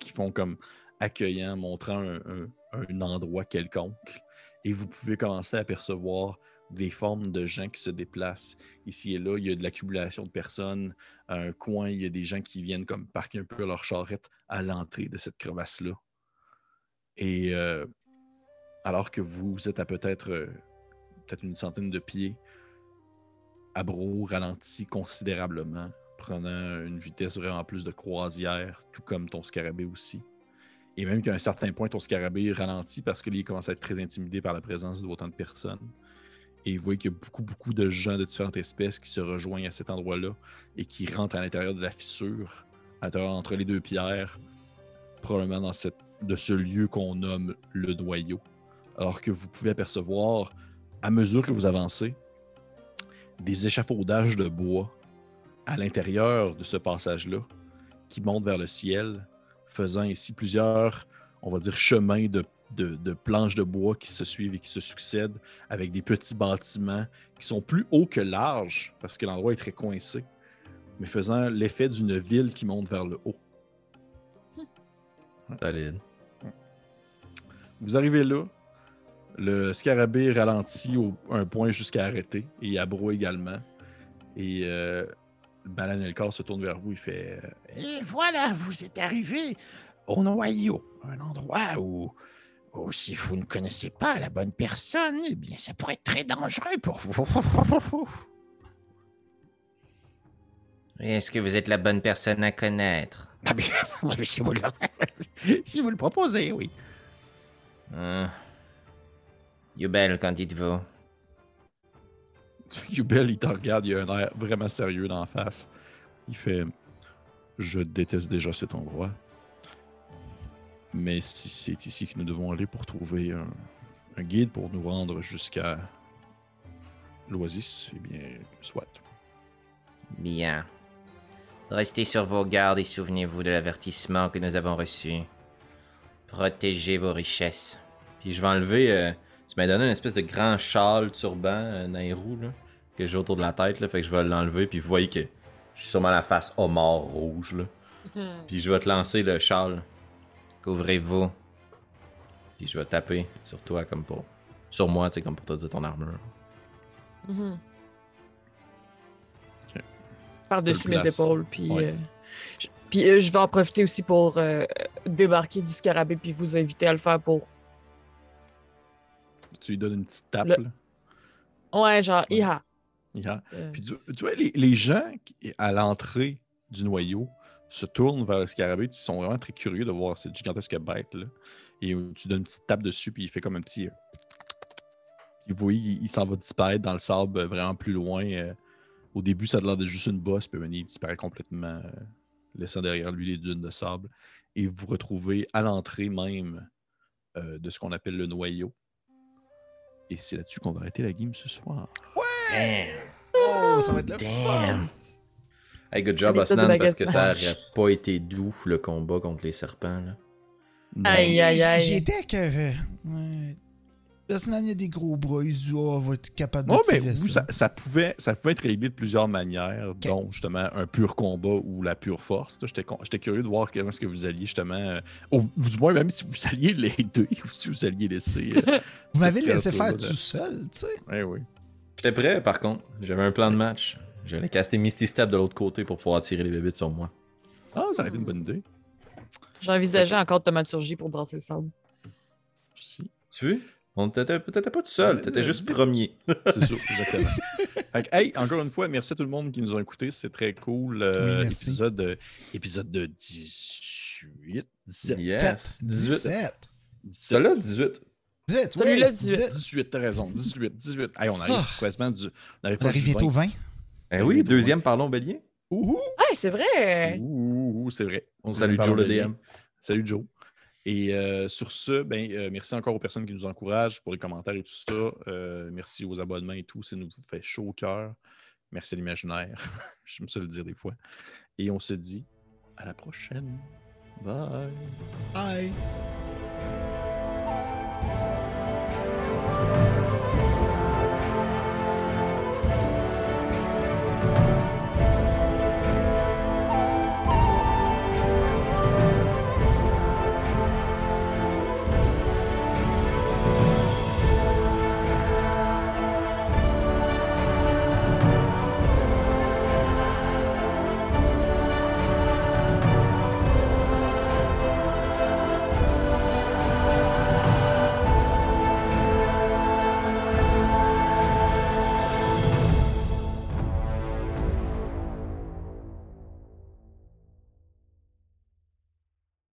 qui font comme accueillant, montrant un, un- un endroit quelconque. Et vous pouvez commencer à apercevoir des formes de gens qui se déplacent ici et là. Il y a de l'accumulation de personnes. À un coin, il y a des gens qui viennent comme parquer un peu leur charrette à l'entrée de cette crevasse-là. Et euh, alors que vous êtes à peut-être euh, peut-être une centaine de pieds, Abro ralentit considérablement, prenant une vitesse vraiment plus de croisière, tout comme ton scarabée aussi. Et même qu'à un certain point, ton scarabée ralentit parce que là, il commence à être très intimidé par la présence d'autant de personnes. Et vous voyez qu'il y a beaucoup, beaucoup de gens de différentes espèces qui se rejoignent à cet endroit-là et qui rentrent à l'intérieur de la fissure, à entre les deux pierres, probablement dans cette, de ce lieu qu'on nomme le noyau. Alors que vous pouvez apercevoir, à mesure que vous avancez, des échafaudages de bois à l'intérieur de ce passage-là qui montent vers le ciel, faisant ici plusieurs, on va dire, chemins de, de- de planches de bois qui se suivent et qui se succèdent avec des petits bâtiments qui sont plus hauts que larges parce que l'endroit est très coincé, mais faisant l'effet d'une ville qui monte vers le haut. Solide. Vous arrivez là, le scarabée ralentit au un point jusqu'à arrêter, et Abro également. Et euh, Balan Elkar se tourne vers vous, il fait euh, Et voilà, vous êtes arrivé au noyau, un endroit où, où si vous ne connaissez pas la bonne personne, eh bien, ça pourrait être très dangereux pour vous. Est-ce que vous êtes la bonne personne à connaître? Ah, bien, si, vous le... si vous le proposez, oui. Hum. Yubel, qu'en dites-vous? Yubel, il te regarde, il a un air vraiment sérieux dans la face. Il fait Je déteste déjà cet endroit. Mais si c'est ici que nous devons aller pour trouver un, un guide pour nous rendre jusqu'à l'Oasis, eh bien, soit. Bien. Restez sur vos gardes et souvenez-vous de l'avertissement que nous avons reçu. Protégez vos richesses. Puis je vais enlever. euh, tu m'as donné une espèce de grand châle turban, euh, là, que j'ai autour de la tête, là. Fait que je vais l'enlever, puis vous voyez que j'ai sûrement la face homard rouge, là. Puis je vais te lancer le châle. Couvrez-vous. Puis je vais taper sur toi comme pour. Sur moi, tu sais, comme pour te dire ton armure. Mhm. Par-dessus mes épaules. Puis, Ouais. euh, je, puis euh, je vais en profiter aussi pour euh, débarquer du scarabée puis vous inviter à le faire pour. Tu lui donnes une petite tape. Le- là? Ouais, genre, iha. Yeah. Euh, Puis tu, tu vois, les, les gens qui- à l'entrée du noyau se tournent vers le scarabée. Ils sont vraiment très curieux de voir cette gigantesque bête-là. Et euh, tu donnes une petite tape dessus, puis il fait comme un petit. euh, Puis vous voyez, il, il s'en va disparaître dans le sable euh, vraiment plus loin. euh. Au début, ça a l'air de juste une bosse, puis il disparaît complètement, euh, laissant derrière lui les dunes de sable. Et vous vous retrouvez à l'entrée même euh, de ce qu'on appelle le noyau. Et c'est là-dessus qu'on va arrêter la game ce soir. Damn. Oh, ça va être le fun! Hey, good job, Osnan, parce que ça magasinage. aurait pas été doux le combat contre les serpents, là. Aïe, aïe, aïe. J'étais que. ouais. Là, il y a des gros bras, il oh, va être capable de ben, tirer oui, ça. ça, ça pouvait, ça pouvait être réglé de plusieurs manières, dont justement un pur combat ou la pure force. J'étais curieux de voir comment est-ce que vous alliez justement, euh, ou du moins même si vous alliez l'aider ou si vous alliez laisser. euh, Vous m'avez laissé faire tout seul, tu sais. Ouais, oui. J'étais prêt, par contre. J'avais un plan de match. J'allais caster Misty Step de l'autre côté pour pouvoir attirer les bébés sur moi. Ah, ça aurait été une bonne idée. J'ai envisagé encore de thaumaturgie pour brasser le sable. aussi. Tu veux? On peut-être pas tout seul, t'étais juste premier. C'est ça, exactement. Fait que, hey, encore une fois, merci à tout le monde qui nous a écoutés. C'est très cool. Euh, Oui, épisode, euh, épisode de 18, 17. Yes. 18. 17. Celui-là, 18. 18, Celui-là, oui, 18. 18, t'as raison. 18, 18. Hey, on arrive Ah. quasiment du. On arrive On pas arrive du bientôt 20. 20. Eh oui, deuxième, parlons bélier. Ouhou! Ouais, c'est vrai. Ouh, ouh, ouh, c'est vrai. On salue Joe le. DM. Salut Joe. Et euh, sur ce, ben, euh, merci encore aux personnes qui nous encouragent pour les commentaires et tout ça. Euh, merci aux abonnements et tout. Ça nous fait chaud au cœur. Merci à l'imaginaire. J'aime ça le dire des fois. Et on se dit à la prochaine. Bye. Bye!